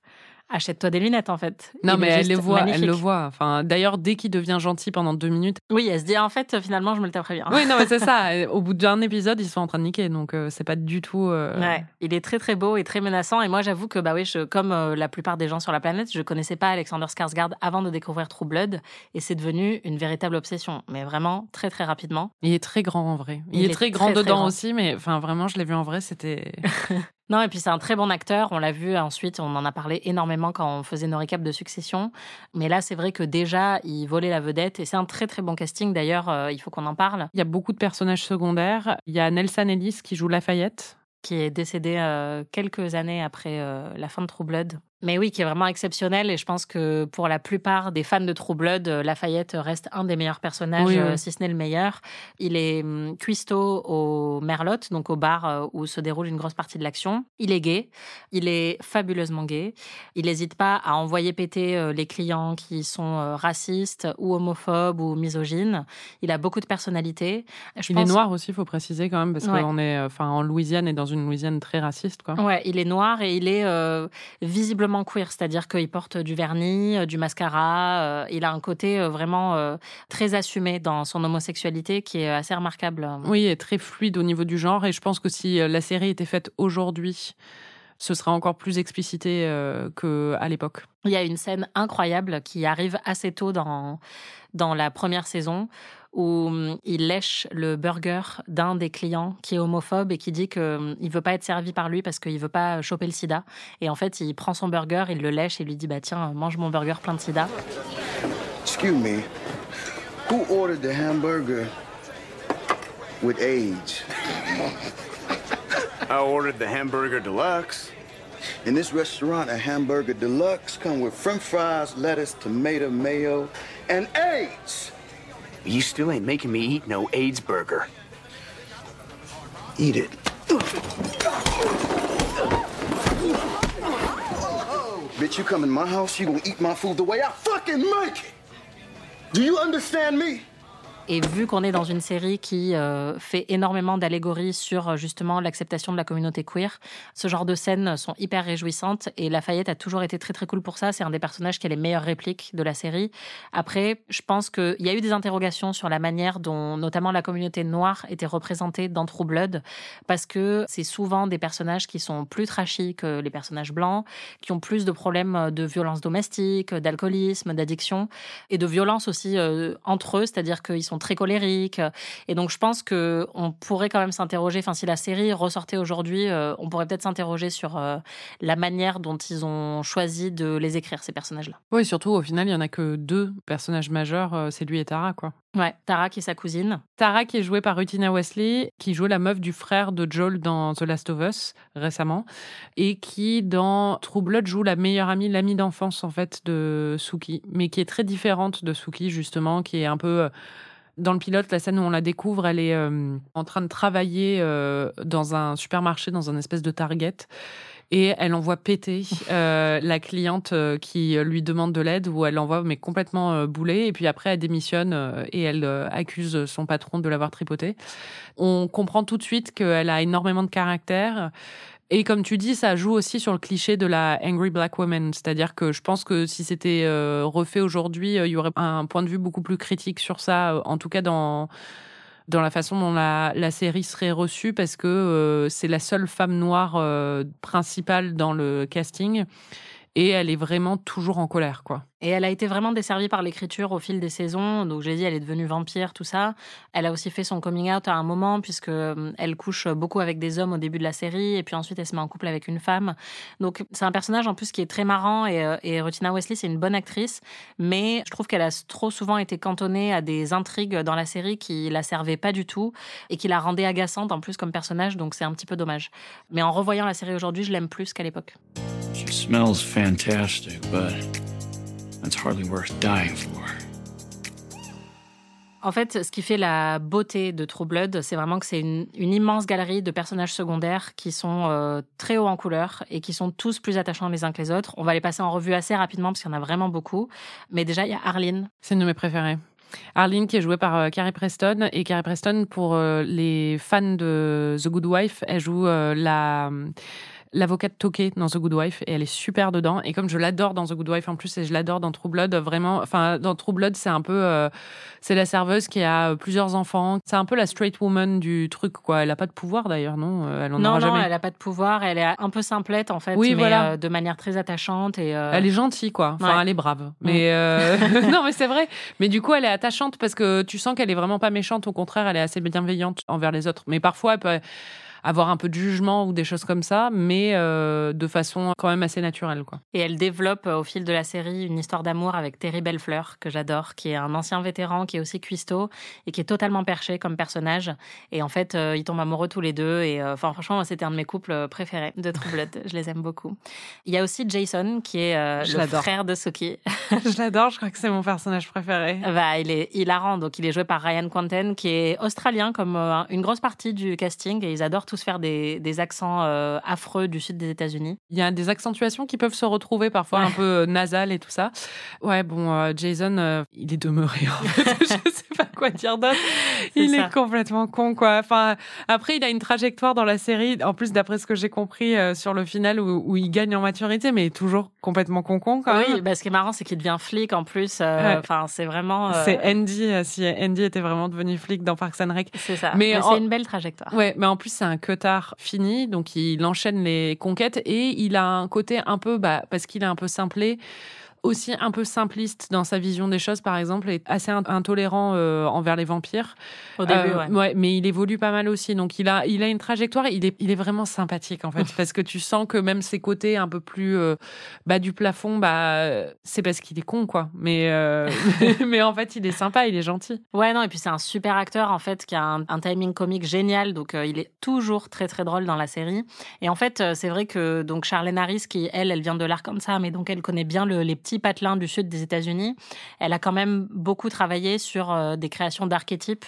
achète-toi des lunettes en fait. Non, Il mais elle juste le voit, elle le voit. Enfin, d'ailleurs, dès qu'il devient gentil pendant deux minutes. Oui, elle se dit, en fait, finalement, je me le taperais bien. Oui, non, mais c'est ça. Au bout d'un épisode, ils sont en train de niquer, donc euh, c'est pas du tout. euh, Ouais, il est très très beau et très menaçant. Et moi, j'avoue que bah oui, je, comme euh, la plupart des gens sur la planète, je connaissais pas Alexander Skarsgård avant de découvrir True Blood, et c'est devenu une véritable obsession. Mais vraiment très très rapidement. Il est très grand en vrai. Il, Il est, est très grand très, très dedans grand. aussi, mais enfin vraiment, je l'ai vu en vrai, c'était. Non, et puis c'est un très bon acteur. On l'a vu ensuite, on en a parlé énormément quand on faisait nos récaps de succession. Mais là, c'est vrai que déjà, il volait la vedette et c'est un très très bon casting. D'ailleurs, euh, il faut qu'on en parle. Il y a beaucoup de personnages secondaires. Il y a Nelson Ellis qui joue Lafayette. Qui est décédé euh, quelques années après euh, la fin de True Blood. Mais oui, qui est vraiment exceptionnel. Et je pense que pour la plupart des fans de True Blood, euh, Lafayette reste un des meilleurs personnages, Oui, oui. euh, si ce n'est le meilleur. Il est hum, cuistot au Merlot, donc au bar euh, où se déroule une grosse partie de l'action. Il est gay. Il est fabuleusement gay. Il n'hésite pas à envoyer péter les clients qui sont racistes ou homophobes ou misogynes. Il a beaucoup de personnalité. Je il pense- est noir aussi, il faut préciser quand même, parce Ouais. qu'on est enfin, en Louisiane et dans une Louisiane très raciste. Quoi. Ouais, il est noir et il est euh, visiblement queer, c'est-à-dire qu'il porte du vernis, euh, du mascara. euh, il a un côté euh, vraiment très assumé dans son homosexualité qui est assez remarquable. Oui, et très fluide au niveau du genre. Et je pense que si la série était faite aujourd'hui, ce serait encore plus explicité euh, qu'à l'époque. Il y a une scène incroyable qui arrive assez tôt dans, dans la première saison où hum, il lèche le burger d'un des clients qui est homophobe et qui dit qu'il ne veut pas être servi par lui parce qu'il veut pas choper le sida. Et en fait, il prend son burger, il le lèche et lui dit bah tiens, mange mon burger plein de sida. Excuse me. Who ordered the hamburger with age? I ordered the hamburger deluxe. In this restaurant, a hamburger deluxe come with french fries, lettuce, tomato, mayo, and AIDS. You still ain't making me eat no AIDS burger. Eat it. Bitch, you come in my house, you gonna eat my food the way I fucking make it. Do you understand me? Et vu qu'on est dans une série qui euh, fait énormément d'allégories sur euh, justement l'acceptation de la communauté queer, ce genre de scènes sont hyper réjouissantes et Lafayette a toujours été très très cool pour ça. C'est un des personnages qui a les meilleures répliques de la série. Après, je pense qu'il y a eu des interrogations sur la manière dont notamment la communauté noire était représentée dans True Blood parce que c'est souvent des personnages qui sont plus trashy que les personnages blancs, qui ont plus de problèmes de violence domestique, d'alcoolisme, d'addiction et de violence aussi euh, entre eux, c'est-à-dire qu'ils sont très colériques. Et donc, je pense que on pourrait quand même s'interroger. Enfin, si la série ressortait aujourd'hui, euh, on pourrait peut-être s'interroger sur euh, la manière dont ils ont choisi de les écrire ces personnages-là. Oui, surtout au final, il y en a que deux personnages majeurs, euh, c'est lui et Tara, quoi. Ouais, Tara qui est sa cousine. Tara qui est jouée par Rutina Wesley, qui joue la meuf du frère de Joel dans The Last of Us récemment, et qui dans True Blood joue la meilleure amie, l'amie d'enfance en fait de Suki, mais qui est très différente de Suki justement, qui est un peu dans le pilote, la scène où on la découvre, elle est euh, en train de travailler euh, dans un supermarché, dans un espèce de Target. Et elle envoie péter euh, la cliente qui lui demande de l'aide, ou elle l'envoie mais complètement boulée. Et puis après, elle démissionne et elle accuse son patron de l'avoir tripotée. On comprend tout de suite qu'elle a énormément de caractère. Et comme tu dis, ça joue aussi sur le cliché de la angry black woman, c'est-à-dire que je pense que si c'était euh, refait aujourd'hui, euh, il y aurait un point de vue beaucoup plus critique sur ça, euh, en tout cas dans dans la façon dont la, la série serait reçue, parce que c'est la seule femme noire principale dans le casting, et elle est vraiment toujours en colère, quoi. Et elle a été vraiment desservie par l'écriture au fil des saisons. Donc, j'ai dit, elle est devenue vampire, tout ça. Elle a aussi fait son coming out à un moment, puisque euh, elle couche beaucoup avec des hommes au début de la série, et puis ensuite, elle se met en couple avec une femme. Donc, c'est un personnage en plus qui est très marrant, et, euh, et Rutina Wesley, c'est une bonne actrice, mais je trouve qu'elle a trop souvent été cantonnée à des intrigues dans la série qui la servaient pas du tout, et qui la rendaient agaçante en plus comme personnage, donc c'est un petit peu dommage. Mais en revoyant la série aujourd'hui, je l'aime plus qu'à l'époque. She smells fantastic, but that's hardly worth dying for. En fait, ce qui fait la beauté de True Blood, c'est vraiment que c'est une, une immense galerie de personnages secondaires qui sont euh, très hauts en couleur et qui sont tous plus attachants les uns que les autres. On va les passer en revue assez rapidement parce qu'il y en a vraiment beaucoup. Mais déjà, il y a Arlene. C'est une de mes préférées. Arlene qui est jouée par euh, Carrie Preston et Carrie Preston pour euh, les fans de The Good Wife, elle joue euh, la l'avocate Toké dans The Good Wife et elle est super dedans et comme je l'adore dans The Good Wife en plus et je l'adore dans True Blood vraiment enfin dans True Blood c'est un peu euh, c'est la serveuse qui a euh, plusieurs enfants c'est un peu la straight woman du truc quoi elle a pas de pouvoir d'ailleurs non? Euh, elle en non, aura non, jamais elle a pas de pouvoir. Elle est un peu simplette en fait, Oui, mais voilà. euh, de manière très attachante et. euh, Elle est gentille, quoi. Enfin, Ouais. elle est brave. Mais euh, non, mais c'est vrai. Mais du coup, elle est attachante parce que tu sens qu'elle est vraiment pas méchante. Au contraire, elle est assez bienveillante envers les autres. Mais parfois, elle peut avoir un peu de jugement ou des choses comme ça, mais euh, de façon quand même assez naturelle. Quoi. Et elle développe euh, au fil de la série une histoire d'amour avec Terry Bellefleur, que j'adore, qui est un ancien vétéran, qui est aussi cuistot et qui est totalement perché comme personnage. Et en fait, ils tombent amoureux tous les deux. Et enfin, franchement, c'était un de mes couples préférés de True Blood. je les aime beaucoup. Il y a aussi Jason, qui est le frère de Suki. je l'adore, je crois que c'est mon personnage préféré. Bah, il est hilarant. Donc, il est joué par Ryan Quanten, qui est australien comme une grosse partie du casting. Et ils adorent tous faire des, des accents euh, affreux du sud des États-Unis. Il y a des accentuations qui peuvent se retrouver parfois un peu euh, nasales et tout ça. Ouais, bon, euh, Jason, il est demeuré en fait. Je sais pas quoi dire d'autre. Il est complètement con, quoi. Enfin, après, il a une trajectoire dans la série, en plus d'après ce que j'ai compris sur le final où, où, il gagne en maturité, mais toujours complètement con-con quand même. Oui, bah, ce qui est marrant, c'est qu'il devient flic en plus. Enfin, c'est vraiment. C'est Andy, si Andy était vraiment devenu flic dans Parks and Rec. C'est ça. Mais, c'est une belle trajectoire. Ouais, mais en plus, c'est un cutard fini, donc il enchaîne les conquêtes et il a un côté un peu, bah, parce qu'il est un peu simplé, aussi un peu simpliste dans sa vision des choses, par exemple, et assez intolérant euh, envers les vampires. Au début, euh, ouais. Mais il évolue pas mal aussi. Donc, il a, il a une trajectoire. Il est, il est vraiment sympathique, en fait, parce que tu sens que même ses côtés un peu plus euh, bas du plafond, bah, c'est parce qu'il est con, quoi. Mais, mais en fait, il est sympa, il est gentil. Ouais, non, et puis c'est un super acteur, en fait, qui a un, timing comique génial. Donc, il est toujours très, très drôle dans la série. Et en fait, c'est vrai que donc Charlene Harris, qui, elle, elle vient de l'Arkansas, mais donc elle connaît bien le, les petits patelin du sud des États-Unis, elle a quand même beaucoup travaillé sur euh, des créations d'archétypes,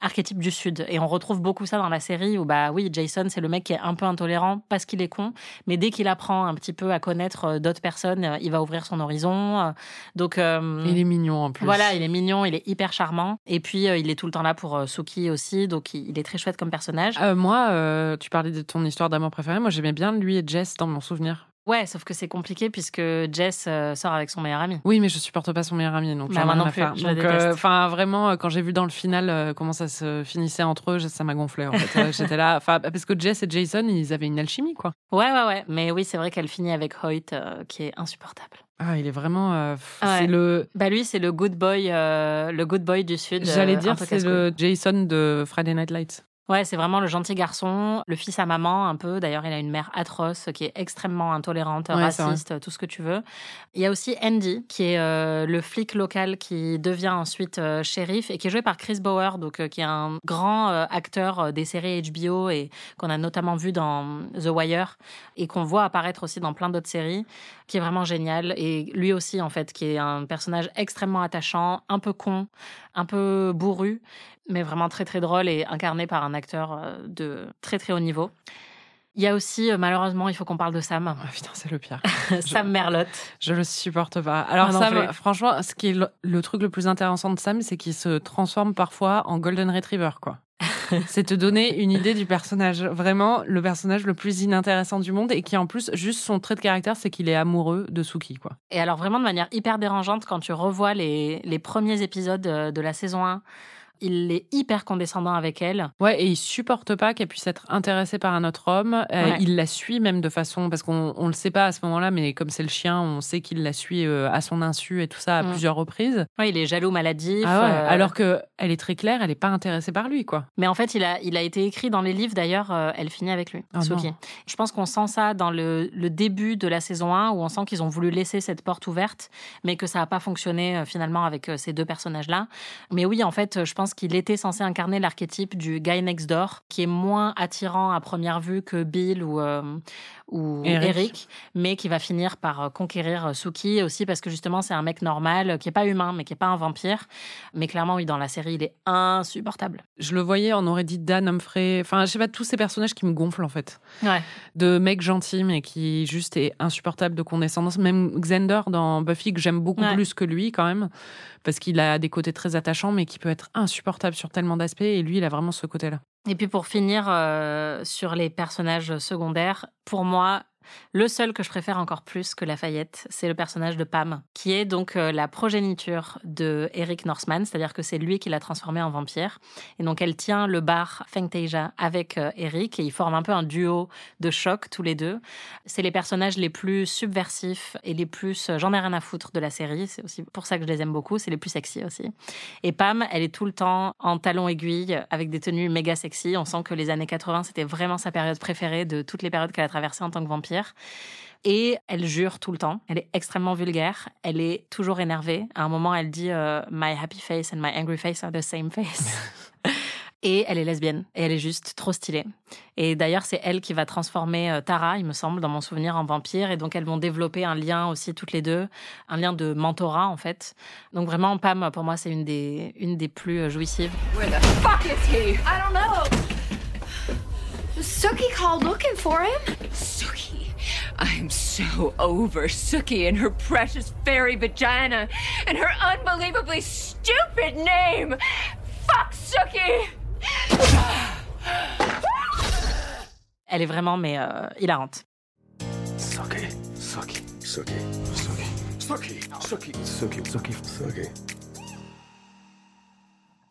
archétypes du sud. Et on retrouve beaucoup ça dans la série où, bah oui, Jason, c'est le mec qui est un peu intolérant parce qu'il est con, mais dès qu'il apprend un petit peu à connaître euh, d'autres personnes, euh, il va ouvrir son horizon. Donc, il est mignon en plus. Voilà, il est mignon, il est hyper charmant. Et puis, il est tout le temps là pour Suki aussi, donc il est très chouette comme personnage. moi, tu parlais de ton histoire d'amour préférée. Moi, j'aimais bien lui et Jess dans mon souvenir. Ouais, sauf que c'est compliqué puisque Jess euh, sort avec son meilleur ami. Oui, mais je supporte pas son meilleur ami, donc bah, non plus. Euh, enfin, vraiment, euh, quand j'ai vu dans le final comment ça se finissait entre eux, ça m'a gonflé. En fait, j'étais là, enfin, parce que Jess et Jason, ils avaient une alchimie, quoi. Ouais, ouais, ouais. Mais oui, c'est vrai qu'elle finit avec Hoyt, qui est insupportable. Ah, il est vraiment. c'est le. Bah lui, c'est le good boy, le good boy du sud. J'allais dire, c'est le Jason de Friday Night Lights. Ouais, c'est vraiment le gentil garçon, le fils à maman un peu. D'ailleurs, il a une mère atroce qui est extrêmement intolérante, raciste, tout ce que tu veux. Il y a aussi Andy, qui est euh, le flic local qui devient ensuite euh, shérif et qui est joué par Chris Bauer, donc euh, qui est un grand acteur des séries HBO et qu'on a notamment vu dans The Wire et qu'on voit apparaître aussi dans plein d'autres séries, qui est vraiment génial. Et lui aussi, en fait, qui est un personnage extrêmement attachant, un peu con, un peu bourru, mais vraiment très très drôle et incarné par un acteur euh, de très très haut niveau. Il y a aussi, euh, malheureusement, il faut qu'on parle de Sam. Ah putain, c'est le pire. Sam Merlotte. Je le supporte pas. Alors, Sam, franchement, ce qui est le, truc le plus intéressant de Sam, c'est qu'il se transforme parfois en Golden Retriever, quoi. c'est te donner une idée du personnage. Vraiment, le personnage le plus inintéressant du monde et qui, en plus, juste son trait de caractère, c'est qu'il est amoureux de Suki, quoi. Et alors, vraiment, de manière hyper dérangeante, quand tu revois les, les premiers épisodes euh, de la saison 1, il est hyper condescendant avec elle. Ouais, et il supporte pas qu'elle puisse être intéressée par un autre homme. Euh, il la suit même de façon, parce qu'on on le sait pas à ce moment-là, mais comme c'est le chien, on sait qu'il la suit euh, à son insu et tout ça à mm. plusieurs reprises. Ouais, il est jaloux, maladif. Ah ouais, euh, alors que elle est très claire, elle est pas intéressée par lui, quoi. Mais en fait, il a, il a été écrit dans les livres. D'ailleurs, elle finit avec lui. Oh Je pense qu'on sent ça dans le, le, début de la saison 1, où on sent qu'ils ont voulu laisser cette porte ouverte, mais que ça n'a pas fonctionné finalement avec ces deux personnages-là. Mais oui, en fait, je pense qu'il était censé incarner l'archétype du guy next door, qui est moins attirant à première vue que Bill ou, euh, ou Eric. mais qui va finir par euh, conquérir euh, Suki aussi parce que justement c'est un mec normal, qui est pas humain, mais qui est pas un vampire. Mais clairement, oui, dans la série, il est insupportable. Je le voyais, on aurait dit Dan Humphrey, enfin, je sais pas, tous ces personnages qui me gonflent en fait. Ouais. De mecs gentils, mais qui juste est insupportable de condescendance. Même Xander dans Buffy, que j'aime beaucoup plus que lui quand même, parce qu'il a des côtés très attachants, mais qui peut être insupportable sur tellement d'aspects. Et lui, il a vraiment ce côté-là. Et puis pour finir euh, sur les personnages secondaires, pour moi, Le seul que je préfère encore plus que Lafayette, c'est le personnage de Pam, qui est donc euh, la progéniture de Eric Norseman, c'est-à-dire que c'est lui qui l'a transformé en vampire. Et donc elle tient le bar Fengtasia avec euh, Eric et ils forment un peu un duo de choc tous les deux. C'est les personnages les plus subversifs et les plus euh, j'en ai rien à foutre de la série. C'est aussi pour ça que je les aime beaucoup. C'est les plus sexy aussi. Et Pam, elle est tout le temps en talons aiguilles avec des tenues méga sexy. On sent que les années 80 c'était vraiment sa période préférée de toutes les périodes qu'elle a traversées en tant que vampire. Et elle jure tout le temps. Elle est extrêmement vulgaire. Elle est toujours énervée. À un moment, elle dit euh, My happy face and my angry face are the same face. et elle est lesbienne. Et elle est juste trop stylée. Et d'ailleurs, c'est elle qui va transformer euh, Tara, il me semble, dans mon souvenir, en vampire. Et donc, elles vont développer un lien aussi toutes les deux, un lien de mentorat en fait. Donc vraiment, Pam, pour moi, c'est une des, une des plus euh, jouissives. Where the fuck is he? I don't know. Suki called looking for him? Suki. I'm so over Suki and her precious fairy vagina and her unbelievably stupid name. Fuck Suki! Elle est vraiment, mais euh, hilarante. Sucky, sucky, sucky, sucky, sucky, sucky, sucky, sucky, sucky.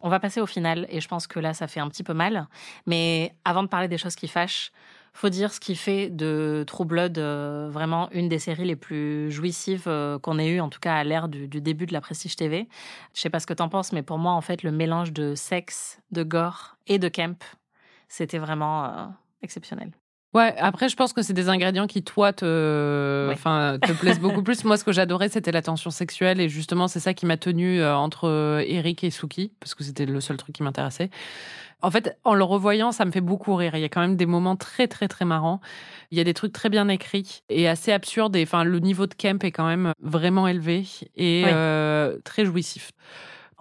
On va passer au final et je pense que là, ça fait un petit peu mal. Mais avant de parler des choses qui fâchent, faut dire ce qui fait de True Blood euh, vraiment une des séries les plus jouissives euh, qu'on ait eues, en tout cas à l'ère du, du début de la Prestige TV. Je sais pas ce que t'en penses, mais pour moi, en fait, le mélange de sexe, de gore et de camp, c'était vraiment euh, exceptionnel. Ouais, après, je pense que c'est des ingrédients qui, toi, te, te plaisent beaucoup plus. Moi, ce que j'adorais, c'était la tension sexuelle. Et justement, c'est ça qui m'a tenue euh, entre euh, Eric et Suki, parce que c'était le seul truc qui m'intéressait. En fait, en le revoyant, ça me fait beaucoup rire. Il y a quand même des moments très, très, très marrants. Il y a des trucs très bien écrits et assez absurdes. Et enfin, le niveau de camp est quand même vraiment élevé et euh, très jouissif.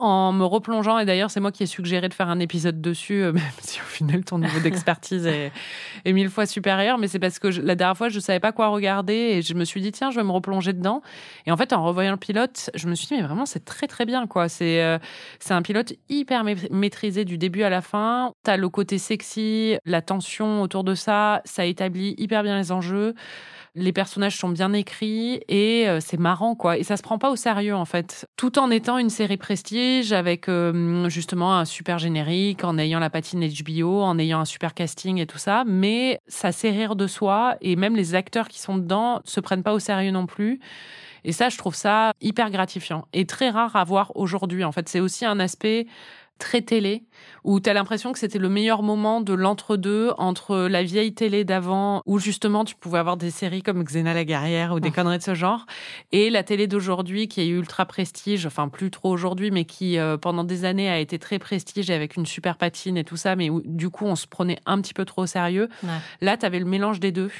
En me replongeant, et d'ailleurs, c'est moi qui ai suggéré de faire un épisode dessus, euh, même si au final, ton niveau d'expertise est, mille fois supérieur. Mais c'est parce que la dernière fois, je savais pas quoi regarder et je me suis dit, tiens, je vais me replonger dedans. Et en fait, en revoyant le pilote, je me suis dit, mais vraiment, c'est très, très bien, quoi. C'est euh, c'est un pilote hyper ma- maîtrisé du début à la fin. T'as le côté sexy, la tension autour de ça. Ça établit hyper bien les enjeux. Les personnages sont bien écrits et euh, c'est marrant, quoi. Et ça se prend pas au sérieux, en fait. Tout en étant une série prestige avec euh, justement un super générique, en ayant la patine HBO, en ayant un super casting et tout ça. Mais ça sait rire de soi et même les acteurs qui sont dedans se prennent pas au sérieux non plus. Et ça, je trouve ça hyper gratifiant et très rare à voir aujourd'hui. En fait, c'est aussi un aspect très télé où tu as l'impression que c'était le meilleur moment de l'entre-deux entre la vieille télé d'avant où justement tu pouvais avoir des séries comme Xena la guerrière ou des conneries de ce genre et la télé d'aujourd'hui qui est ultra prestige, enfin plus trop aujourd'hui mais qui euh, pendant des années a été très prestige avec une super patine et tout ça mais où du coup on se prenait un petit peu trop au sérieux. Ouais. Là, tu avais le mélange des deux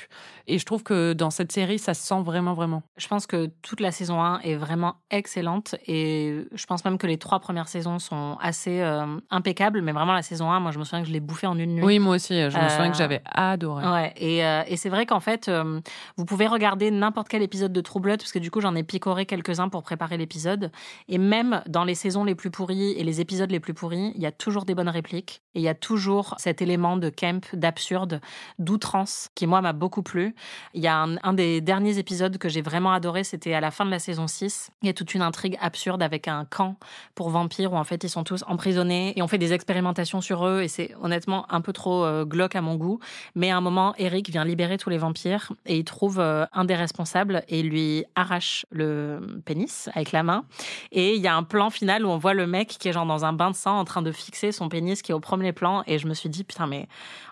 et je trouve que dans cette série ça se sent vraiment vraiment. Je pense que toute la saison 1 est vraiment excellente et je pense même que les trois premières saisons sont assez euh, impeccables. Mais vraiment, la saison 1, moi, je me souviens que je l'ai bouffée en une nuit. Oui, moi aussi, je me Euh, souviens que j'avais adoré. Ouais, et, euh, et c'est vrai qu'en fait, euh, vous pouvez regarder n'importe quel épisode de True Blood, parce que du coup, j'en ai picoré quelques-uns pour préparer l'épisode. Et même dans les saisons les plus pourries et les épisodes les plus pourris, il y a toujours des bonnes répliques. Et il y a toujours cet élément de camp, d'absurde, d'outrance, qui moi m'a beaucoup plu. Il y a un, un des derniers épisodes que j'ai vraiment adoré, c'était à la fin de la saison 6. Il y a toute une intrigue absurde avec un camp pour vampires où en fait ils sont tous emprisonnés et on fait des expérimentations sur eux et c'est honnêtement un peu trop euh, glauque à mon goût. Mais à un moment, Eric vient libérer tous les vampires et il trouve euh, un des responsables et lui arrache le pénis avec la main. Et il y a un plan final où on voit le mec qui est genre dans un bain de sang en train de fixer son pénis qui est au premier plan et je me suis dit putain mais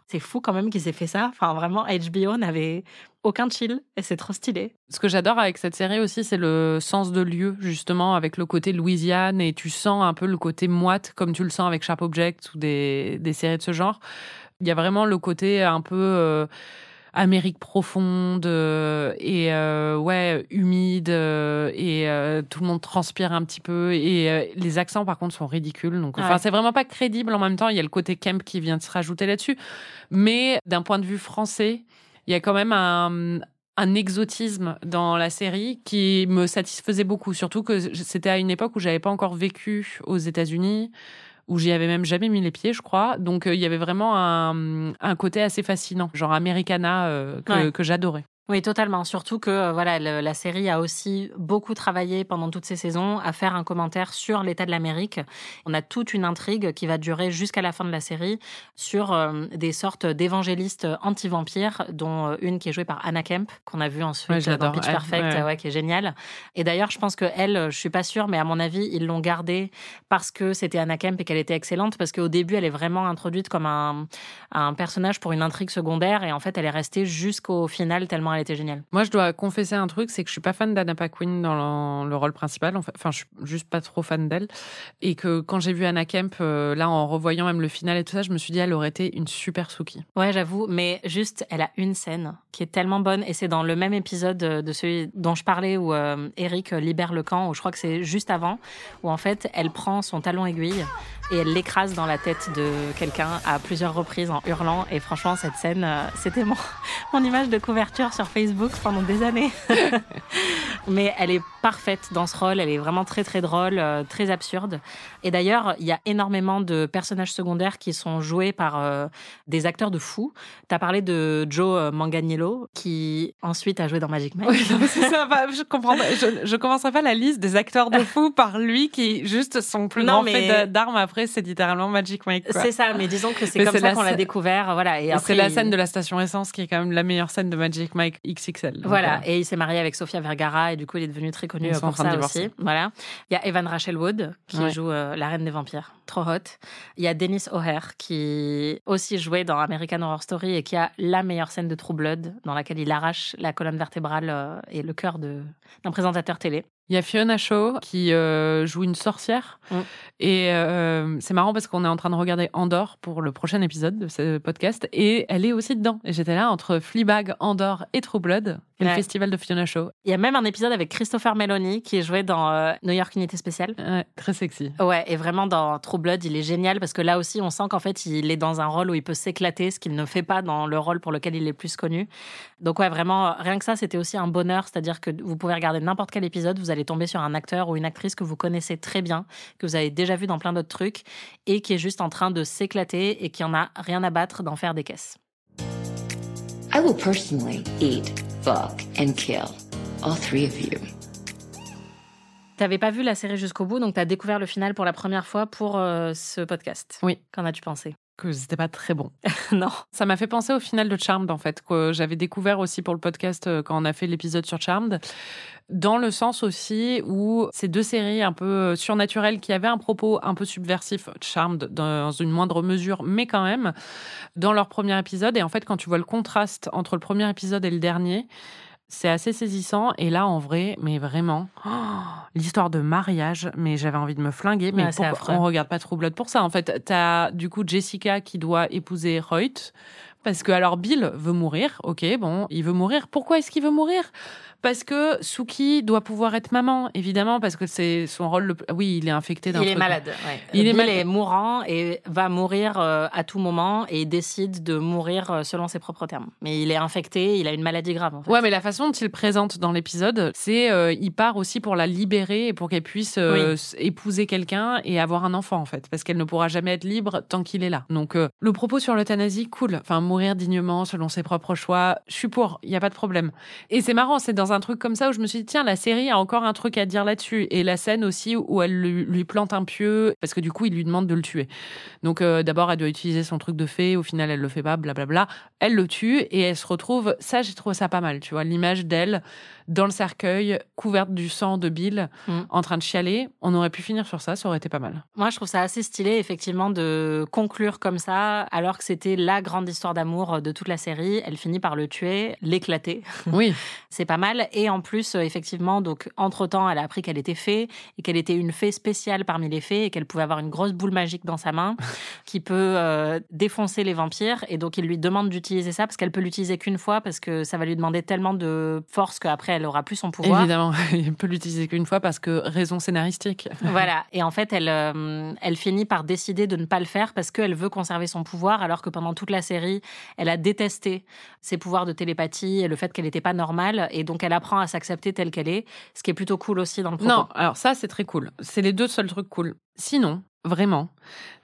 c'est fou quand même qu'ils aient fait ça. Enfin vraiment HBO n'avait aucun chill et c'est trop stylé. Ce que j'adore avec cette série aussi, c'est le sens de lieu, justement, avec le côté Louisiane, et tu sens un peu le côté moite, comme tu le sens avec Sharp Object ou des, séries de ce genre. Il y a vraiment le côté un peu euh, Amérique profonde euh, et euh, ouais humide euh, et euh, tout le monde transpire un petit peu et euh, les accents par contre sont ridicules. Donc enfin Ouais. c'est vraiment pas crédible. En même temps il y a le côté camp qui vient de se rajouter là-dessus. Mais d'un point de vue français il y a quand même un un exotisme dans la série qui me satisfaisait beaucoup. Surtout que c'était à une époque où j'avais pas encore vécu aux États-Unis où j'y avais même jamais mis les pieds, je crois. Donc euh, il y avait vraiment un, un côté assez fascinant, genre Americana euh, que, Ouais. que j'adorais. Oui, totalement. Surtout que euh, voilà, le- la série a aussi beaucoup travaillé pendant toutes ces saisons à faire un commentaire sur l'état de l'Amérique. On a toute une intrigue qui va durer jusqu'à la fin de la série sur euh, des sortes d'évangélistes anti-vampires, dont euh, une qui est jouée par Anna Kemp, qu'on a vu ensuite Ouais, dans. Pitch Perfect, ouais. ouais, qui est géniale. Et d'ailleurs, je pense que elle, je suis pas sûre, mais à mon avis, ils l'ont gardée parce que c'était Anna Kemp et qu'elle était excellente, parce qu'au début, elle est vraiment introduite comme un, un personnage pour une intrigue secondaire, et en fait, elle est restée jusqu'au final tellement elle était géniale. Moi, je dois confesser un truc, c'est que je suis pas fan d'Anna Paquin dans le, le rôle principal. Enfin, je suis juste pas trop fan d'elle. Et que quand j'ai vu Anna Kemp, euh, là, en revoyant même le final et tout ça, je me suis dit, elle aurait été une super Suki. Ouais, j'avoue, mais juste, elle a une scène qui est tellement bonne, et c'est dans le même épisode euh, de celui dont je parlais où euh, Eric libère le camp, où je crois que c'est juste avant, où en fait, elle prend son talon aiguille et elle l'écrase dans la tête de quelqu'un à plusieurs reprises en hurlant. Et franchement, cette scène, c'était mon, mon image de couverture sur Facebook pendant des années. Mais elle est parfaite dans ce rôle, elle est vraiment très très drôle, euh, très absurde. Et d'ailleurs, il y a énormément de personnages secondaires qui sont joués par euh, des acteurs de fou. Tu as parlé de Joe euh, Manganiello, qui ensuite a joué dans Magic Mike. Oui, non, ça, bah, je comprends pas. Je, je commencerai pas la liste des acteurs de fou par lui qui, juste, son plus Non, grand mais- fait d'a- d'armes après, c'est littéralement Magic Mike. C'est ça, mais disons que c'est comme ça qu'on l'a découvert. Voilà. Et Et après, c'est la il- scène de la station essence qui est quand même la meilleure scène de Magic Mike XXL. Voilà, et il s'est marié avec Sofia Vergara et du coup il est devenu très euh, pour ça aussi. Voilà. Il y a Evan Rachel Wood qui Ouais. joue euh, la reine des vampires, trop hot. Il y a Dennis O'Hare qui aussi jouait dans American Horror Story et qui a la meilleure scène de True Blood dans laquelle il arrache la colonne vertébrale euh, et le cœur d'un présentateur télé. Il y a Fiona Shaw qui euh, joue une sorcière. Mm. Et euh, c'est marrant parce qu'on est en train de regarder Andorre pour le prochain épisode de ce podcast. Et elle est aussi dedans. Et j'étais là entre Fleabag, Andorre et True Blood. Et le festival de Fiona Shaw. Il y a même un épisode avec Christopher Meloni qui jouait dans euh, New York Unité Spéciale. Ouais, très sexy. Ouais, et vraiment dans True Blood, il est génial parce que là aussi, on sent qu'en fait, il est dans un rôle où il peut s'éclater, ce qu'il ne fait pas dans le rôle pour lequel il est plus connu. Donc ouais, vraiment, rien que ça, c'était aussi un bonheur, c'est-à-dire que vous pouvez regarder n'importe quel épisode, vous allez tomber sur un acteur ou une actrice que vous connaissez très bien, que vous avez déjà vu dans plein d'autres trucs, et qui est juste en train de s'éclater et qui en a rien à battre d'en faire des caisses. I will personally eat, fuck, and kill all three of you. T'avais pas vu la série jusqu'au bout, donc t'as découvert le final pour la première fois pour euh, ce podcast. Oui. Qu'en as-tu pensé? Que c'était pas très bon. Non. Ça m'a fait penser au final de Charmed, en fait, que j'avais découvert aussi pour le podcast euh, quand on a fait l'épisode sur Charmed. Dans le sens aussi où ces deux séries un peu euh, surnaturelles qui avaient un propos un peu subversif, Charmed dans une moindre mesure, mais quand même, dans leur premier épisode. Et en fait, quand tu vois le contraste entre le premier épisode et le dernier, c'est assez saisissant. Et là, en vrai, mais vraiment, oh, l'histoire de mariage, mais j'avais envie de me flinguer. Mais affreux. on regarde pas True Blood pour ça En fait, t'as du coup Jessica qui doit épouser Reut. Parce que alors Bill veut mourir, ok, bon, il veut mourir. Pourquoi est-ce qu'il veut mourir? Parce que Suki doit pouvoir être maman, évidemment, parce que c'est son rôle. Le... Oui, il est infecté d'un Il est malade. ouais. Il est mal- est mourant et va mourir euh, à tout moment et décide de mourir euh, selon ses propres termes. Mais il est infecté, il a une maladie grave. En fait. Ouais, mais la façon dont il présente dans l'épisode, c'est euh, il part aussi pour la libérer et pour qu'elle puisse euh, Oui. épouser quelqu'un et avoir un enfant en fait, parce qu'elle ne pourra jamais être libre tant qu'il est là. Donc euh, le propos sur l'euthanasie, cool. Enfin mourir dignement selon ses propres choix, je suis pour, il y a pas de problème. Et c'est marrant, c'est dans un truc comme ça où je me suis dit tiens la série a encore un truc à dire là-dessus et la scène aussi où elle lui, lui plante un pieu parce que du coup il lui demande de le tuer. Donc euh, d'abord elle doit utiliser son truc de fée, au final elle le fait pas, blablabla. Elle le tue et elle se retrouve. Ça j'ai trouvé ça pas mal, tu vois, l'image d'elle dans le cercueil, couverte du sang de Bill, Mm. en train de chialer. On aurait pu finir sur ça, ça aurait été pas mal. Moi, je trouve ça assez stylé, effectivement, de conclure comme ça, alors que c'était la grande histoire d'amour de toute la série. Elle finit par le tuer, l'éclater. Oui, C'est pas mal. Et en plus, euh, effectivement, donc, entre-temps, elle a appris qu'elle était fée et qu'elle était une fée spéciale parmi les fées et qu'elle pouvait avoir une grosse boule magique dans sa main qui peut euh, défoncer les vampires. Et donc, il lui demande d'utiliser ça parce qu'elle peut l'utiliser qu'une fois parce que ça va lui demander tellement de force qu'après, elle aura plus son pouvoir. évidemment, il peut l'utiliser qu'une fois parce que raison scénaristique. Voilà. Et en fait, elle, euh, elle finit par décider de ne pas le faire parce qu'elle veut conserver son pouvoir, alors que pendant toute la série, elle a détesté ses pouvoirs de télépathie et le fait qu'elle n'était pas normale. Et donc, elle apprend à s'accepter telle qu'elle est, ce qui est plutôt cool aussi dans le propos. Non, alors ça c'est très cool. C'est les deux seuls trucs cool. Sinon, vraiment,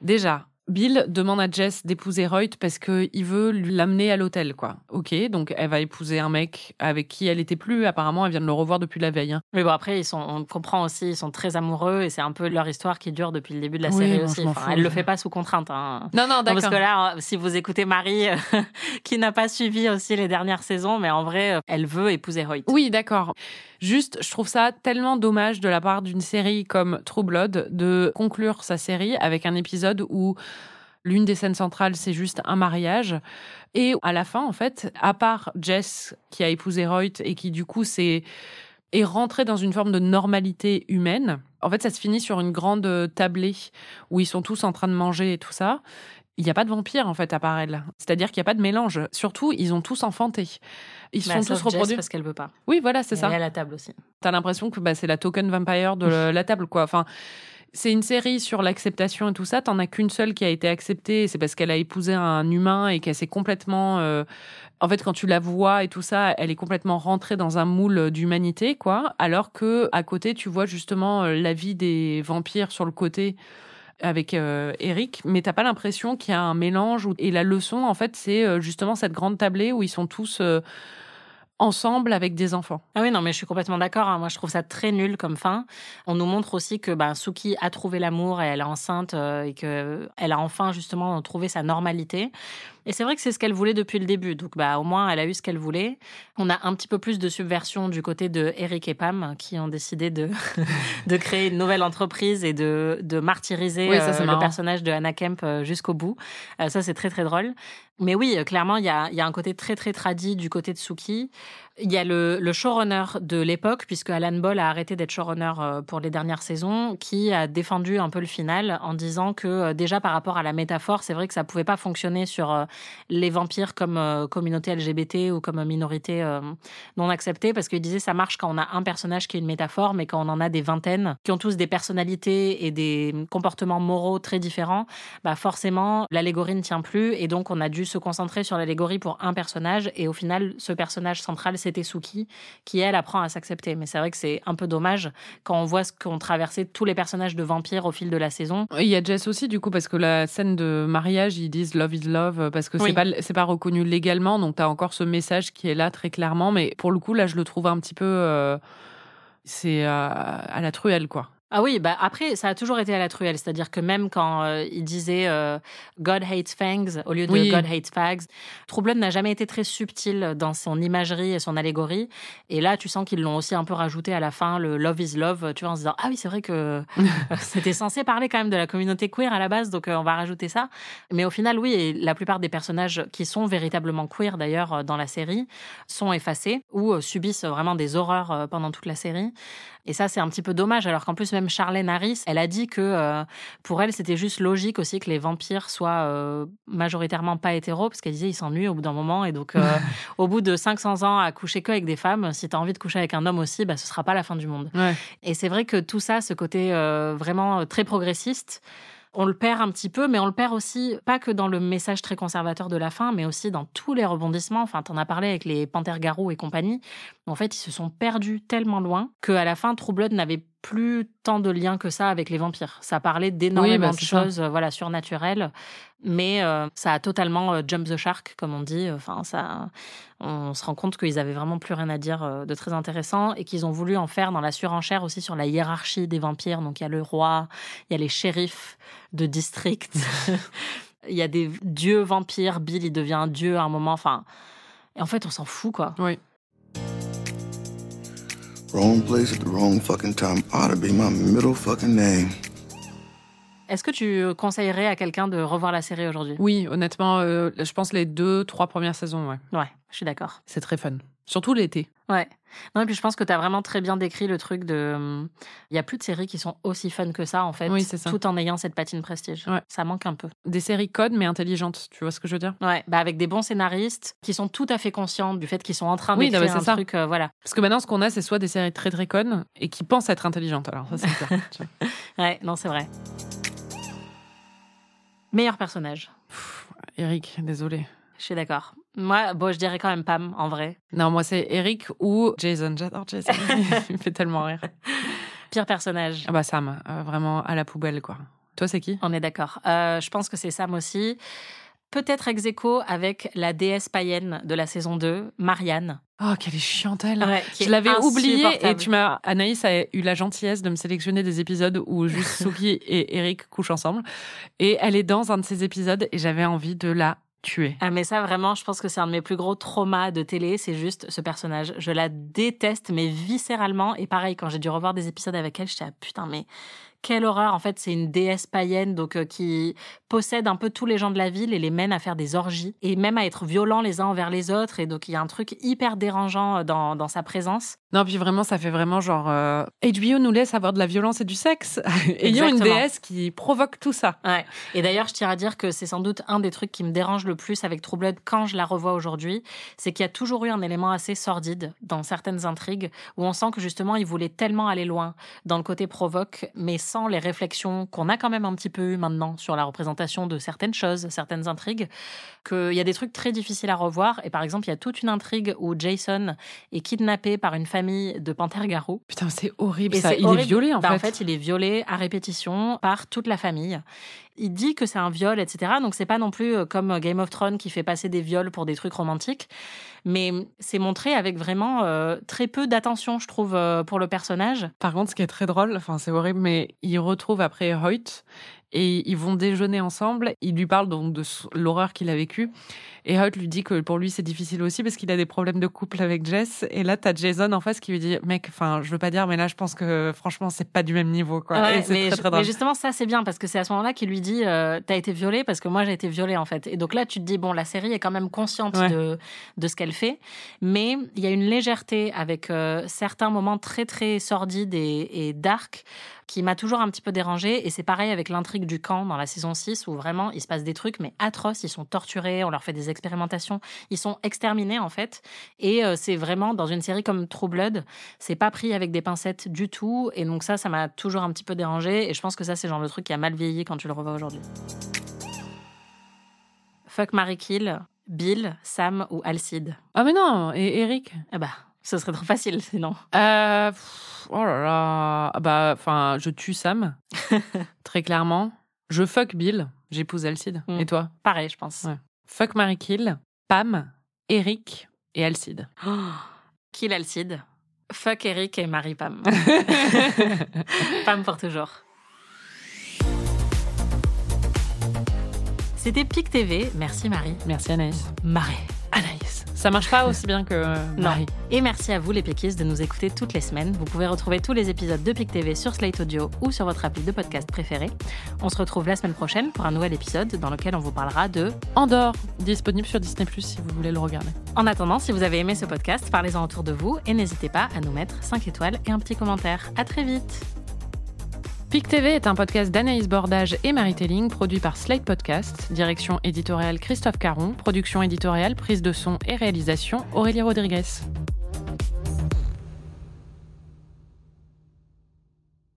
déjà, Bill demande à Jess d'épouser Reut parce qu'il veut l'amener à l'hôtel, quoi. Ok, donc elle va épouser un mec avec qui elle était plus. Apparemment, elle vient de le revoir depuis la veille. hein. Mais bon, après, ils sont, on comprend aussi, ils sont très amoureux et c'est un peu leur histoire qui dure depuis le début de la Oui, série aussi. Enfin, elle le fait pas sous contrainte. hein. Non, non, Non, parce d'accord. que là, euh, si vous écoutez Marie, euh, qui n'a pas suivi aussi les dernières saisons, mais en vrai, euh, elle veut épouser Hoyt. Oui, d'accord. Juste, je trouve ça tellement dommage de la part d'une série comme True Blood de conclure sa série avec un épisode où l'une des scènes centrales, c'est juste un mariage. Et à la fin, en fait, à part Jess qui a épousé Reut et qui, du coup, s'est est rentrée dans une forme de normalité humaine. En fait, ça se finit sur une grande tablée où ils sont tous en train de manger et tout ça. Il n'y a pas de vampire, en fait, à part elle. C'est-à-dire qu'il n'y a pas de mélange. Surtout, ils ont tous enfanté. Ils Bah, sont tous reproduits. parce qu'elle veut pas. Oui, voilà, c'est Et ça. Est à la table aussi. T'as l'impression que bah, c'est la token vampire de la- la table, quoi. Enfin, c'est une série sur l'acceptation et tout ça. T'en as qu'une seule qui a été acceptée. C'est parce qu'elle a épousé un humain et qu'elle s'est complètement. euh, En fait, quand tu la vois et tout ça, elle est complètement rentrée dans un moule d'humanité, quoi. Alors que à côté, tu vois justement euh, la vie des vampires sur le côté avec euh, Eric, mais t'as pas l'impression qu'il y a un mélange. Et la leçon, en fait, c'est justement cette grande tablée où ils sont tous ensemble avec des enfants. Ah oui, non, mais je suis complètement d'accord. hein. Moi, je trouve ça très nul comme fin. On nous montre aussi que ben, Suki a trouvé l'amour et elle est enceinte euh, et que elle a enfin justement trouvé sa normalité. Et c'est vrai que c'est ce qu'elle voulait depuis le début. Donc, bah, au moins, elle a eu ce qu'elle voulait. On a un petit peu plus de subversion du côté de Eric et Pam qui ont décidé de, de créer une nouvelle entreprise et de, de martyriser Oui, ça, euh, le personnage de Anna Kemp euh, jusqu'au bout. Euh, ça, c'est très, très drôle. Mais oui, clairement, il y a, il y a un côté très, très tradit du côté de Suki. Il y a le, showrunner de l'époque, puisque Alan Ball a arrêté d'être showrunner euh, pour les dernières saisons, qui a défendu un peu le final en disant que euh, déjà par rapport à la métaphore, c'est vrai que ça pouvait pas fonctionner sur euh, les vampires comme communauté LGBT ou comme minorité non acceptée, parce qu'il disait ça marche quand on a un personnage qui est une métaphore, mais quand on en a des vingtaines qui ont tous des personnalités et des comportements moraux très différents, bah forcément l'allégorie ne tient plus et donc on a dû se concentrer sur l'allégorie pour un personnage et au final ce personnage central c'était Suki qui elle apprend à s'accepter mais c'est vrai que c'est un peu dommage quand on voit ce qu'ont traversé tous les personnages de vampires au fil de la saison Il y a Jess aussi, du coup, parce que la scène de mariage, ils disent love is love, euh, parce que Oui. c'est pas, c'est pas reconnu légalement, donc t'as encore ce message qui est là très clairement, mais pour le coup, là, je le trouve un petit peu. euh, c'est euh, à la truelle, quoi. Ah oui, bah après, ça a toujours été à la truelle. C'est-à-dire que même quand euh, il disait euh, God hates fangs au lieu de Oui. God hates fags, True Blood n'a jamais été très subtil dans son imagerie et son allégorie. Et là, tu sens qu'ils l'ont aussi un peu rajouté à la fin, le love is love, tu vois, en se disant Ah oui, c'est vrai que c'était censé parler quand même de la communauté queer à la base, donc euh, on va rajouter ça. Mais au final, oui, et la plupart des personnages qui sont véritablement queer d'ailleurs dans la série sont effacés ou subissent vraiment des horreurs pendant toute la série. Et ça, c'est un petit peu dommage, alors qu'en plus, même Charlène Harris, elle a dit que euh, pour elle, c'était juste logique aussi que les vampires soient euh, majoritairement pas hétéros, parce qu'elle disait ils s'ennuient au bout d'un moment. Et donc, euh, au bout de 500 ans à coucher que avec des femmes, si tu as envie de coucher avec un homme aussi, bah, ce sera pas la fin du monde. Ouais. Et c'est vrai que tout ça, ce côté vraiment très progressiste, on le perd un petit peu, mais on le perd aussi, pas que dans le message très conservateur de la fin, mais aussi dans tous les rebondissements. Enfin, t'en as parlé avec les Panthères et compagnie. En fait, ils se sont perdus tellement loin qu'à la fin, True Blood n'avait plus tant de liens que ça avec les vampires. Ça parlait d'énormément Oui, bah, de c'est ça. choses, euh, voilà, surnaturelles, mais euh, ça a totalement euh, jump the shark, comme on dit. Enfin, ça, on se rend compte qu'ils avaient vraiment plus rien à dire euh, de très intéressant et qu'ils ont voulu en faire dans la surenchère aussi sur la hiérarchie des vampires. Donc il y a le roi, il y a les shérifs de district, il y a des dieux vampires. Bill, il devient un dieu à un moment. Enfin, et en fait, on s'en fout quoi. Oui. Wrong place at the wrong fucking time ought to be my middle fucking name. Est-ce que tu conseillerais à quelqu'un de revoir la série aujourd'hui? Oui, honnêtement, euh, je pense les deux, trois premières saisons, ouais. Ouais, je suis d'accord. C'est très fun. Surtout l'été. Ouais. Non, et puis je pense que tu as vraiment très bien décrit le truc de. hum, Il y a plus de séries qui sont aussi fun que ça, en fait. Oui, c'est ça. Tout en ayant cette patine prestige. Ouais. Ça manque un peu. Des séries codes, mais intelligentes, tu vois ce que je veux dire? Ouais, bah avec des bons scénaristes qui sont tout à fait conscients du fait qu'ils sont en train Oui, d'écrire mais un ça. truc, euh, voilà. Parce que maintenant, ce qu'on a, c'est soit des séries très très connes et qui pensent être intelligentes. Alors, ça, c'est clair. Ouais, non, c'est vrai. Meilleur personnage. Eric, désolé. Je suis d'accord. Moi, bon, je dirais quand même Pam, en vrai. Non, moi, c'est Eric ou Jason. J'adore Jason. Il me fait tellement rire. Pire personnage. Ah bah, Sam, euh, vraiment à la poubelle, quoi. Toi, c'est qui? On est d'accord. Euh, je pense que c'est Sam aussi. Peut-être ex aequo avec la déesse païenne de la saison 2, Marianne. Oh, quelle est chiante elle. Ouais, Je l'avais oublié et tu m'as Anaïs a eu la gentillesse de me sélectionner des épisodes où juste Suki et Eric couchent ensemble et elle est dans un de ces épisodes et j'avais envie de la Ah mais ça vraiment, je pense que c'est un de mes plus gros traumas de télé, c'est juste ce personnage. Je la déteste mais viscéralement et pareil quand j'ai dû revoir des épisodes avec elle, j'étais ah, putain mais quelle horreur en fait, c'est une déesse païenne donc euh, qui possède un peu tous les gens de la ville et les mène à faire des orgies et même à être violents les uns envers les autres et donc il y a un truc hyper dérangeant euh, dans, dans sa présence. Non, puis vraiment ça fait vraiment genre euh, HBO nous laisse avoir de la violence et du sexe. Ayant une déesse qui provoque tout ça. Ouais. Et d'ailleurs, je tiens à dire que c'est sans doute un des trucs qui me dérange le plus avec True Blood quand je la revois aujourd'hui, c'est qu'il y a toujours eu un élément assez sordide dans certaines intrigues où on sent que justement ils voulaient tellement aller loin dans le côté provoque, mais les réflexions qu'on a quand même un petit peu eu maintenant sur la représentation de certaines choses, certaines intrigues, qu'il y a des trucs très difficiles à revoir. Et par exemple, il y a toute une intrigue où Jason est kidnappé par une famille de panthères-garous. Putain, c'est horrible Et ça. Il est horrible. violé en Bah, fait. En fait, il est violé à répétition par toute la famille. Il dit que c'est un viol, etc. Donc c'est pas non plus euh, comme Game of Thrones qui fait passer des viols pour des trucs romantiques, mais c'est montré avec vraiment euh, très peu d'attention, je trouve, euh, pour le personnage. Par contre, ce qui est très drôle, enfin c'est horrible, mais il retrouve après Hoyt et ils vont déjeuner ensemble. Il lui parle donc de l'horreur qu'il a vécue. Et Hoyt lui dit que pour lui c'est difficile aussi parce qu'il a des problèmes de couple avec Jess. Et là, t'as Jason en face qui lui dit, mec, enfin je veux pas dire, mais là je pense que franchement c'est pas du même niveau quoi. Ouais, et mais, très mais justement, ça c'est bien parce que c'est à ce moment-là qu'il lui dit euh, T'as été violée parce que moi j'ai été violée en fait. Et donc là, tu te dis Bon, la série est quand même consciente Ouais. de, de ce qu'elle fait, mais il y a une légèreté avec euh, certains moments très très sordides et, et dark qui m'a toujours un petit peu dérangée. Et c'est pareil avec l'intrigue du camp dans la saison 6 où vraiment il se passe des trucs, mais atroces. Ils sont torturés, on leur fait des expérimentations, ils sont exterminés en fait. Et euh, c'est vraiment dans une série comme True Blood, c'est pas pris avec des pincettes du tout. Et donc ça, ça m'a toujours un petit peu dérangé. Et je pense que ça, c'est le genre de truc qui a mal vieilli quand tu le revois aujourd'hui. Fuck Mary Kill, Bill, Sam ou Alcide? Ah mais non, et Eric? Ah bah, ce serait trop facile sinon. Euh, pff, oh là là. Ah Bah, enfin, je tue Sam, très clairement. Je fuck Bill, j'épouse Alcide. Mm. Et toi? Pareil, je pense. Ouais. Fuck Marie Kill, Pam, Eric et Alcide. Kill Alcide. Fuck Eric et Marie Pam. Pam pour toujours. C'était PIC TV. Merci Marie. Merci Anaïs. Marie. Ça marche pas aussi bien que euh, Non. Et merci à vous les Pikistes de nous écouter toutes les semaines. Vous pouvez retrouver tous les épisodes de PIC TV sur Slate Audio ou sur votre appli de podcast préféré. On se retrouve la semaine prochaine pour un nouvel épisode dans lequel on vous parlera de... Andorre, disponible sur Disney Plus si vous voulez le regarder. En attendant, si vous avez aimé ce podcast, parlez-en autour de vous et n'hésitez pas à nous mettre 5 étoiles et un petit commentaire. À très vite PIC TV est un podcast d'Anaïs Bordage et Marie Telling, produit par Slate Podcast, direction éditoriale Christophe Caron, production éditoriale, prise de son et réalisation Aurélie Rodriguez.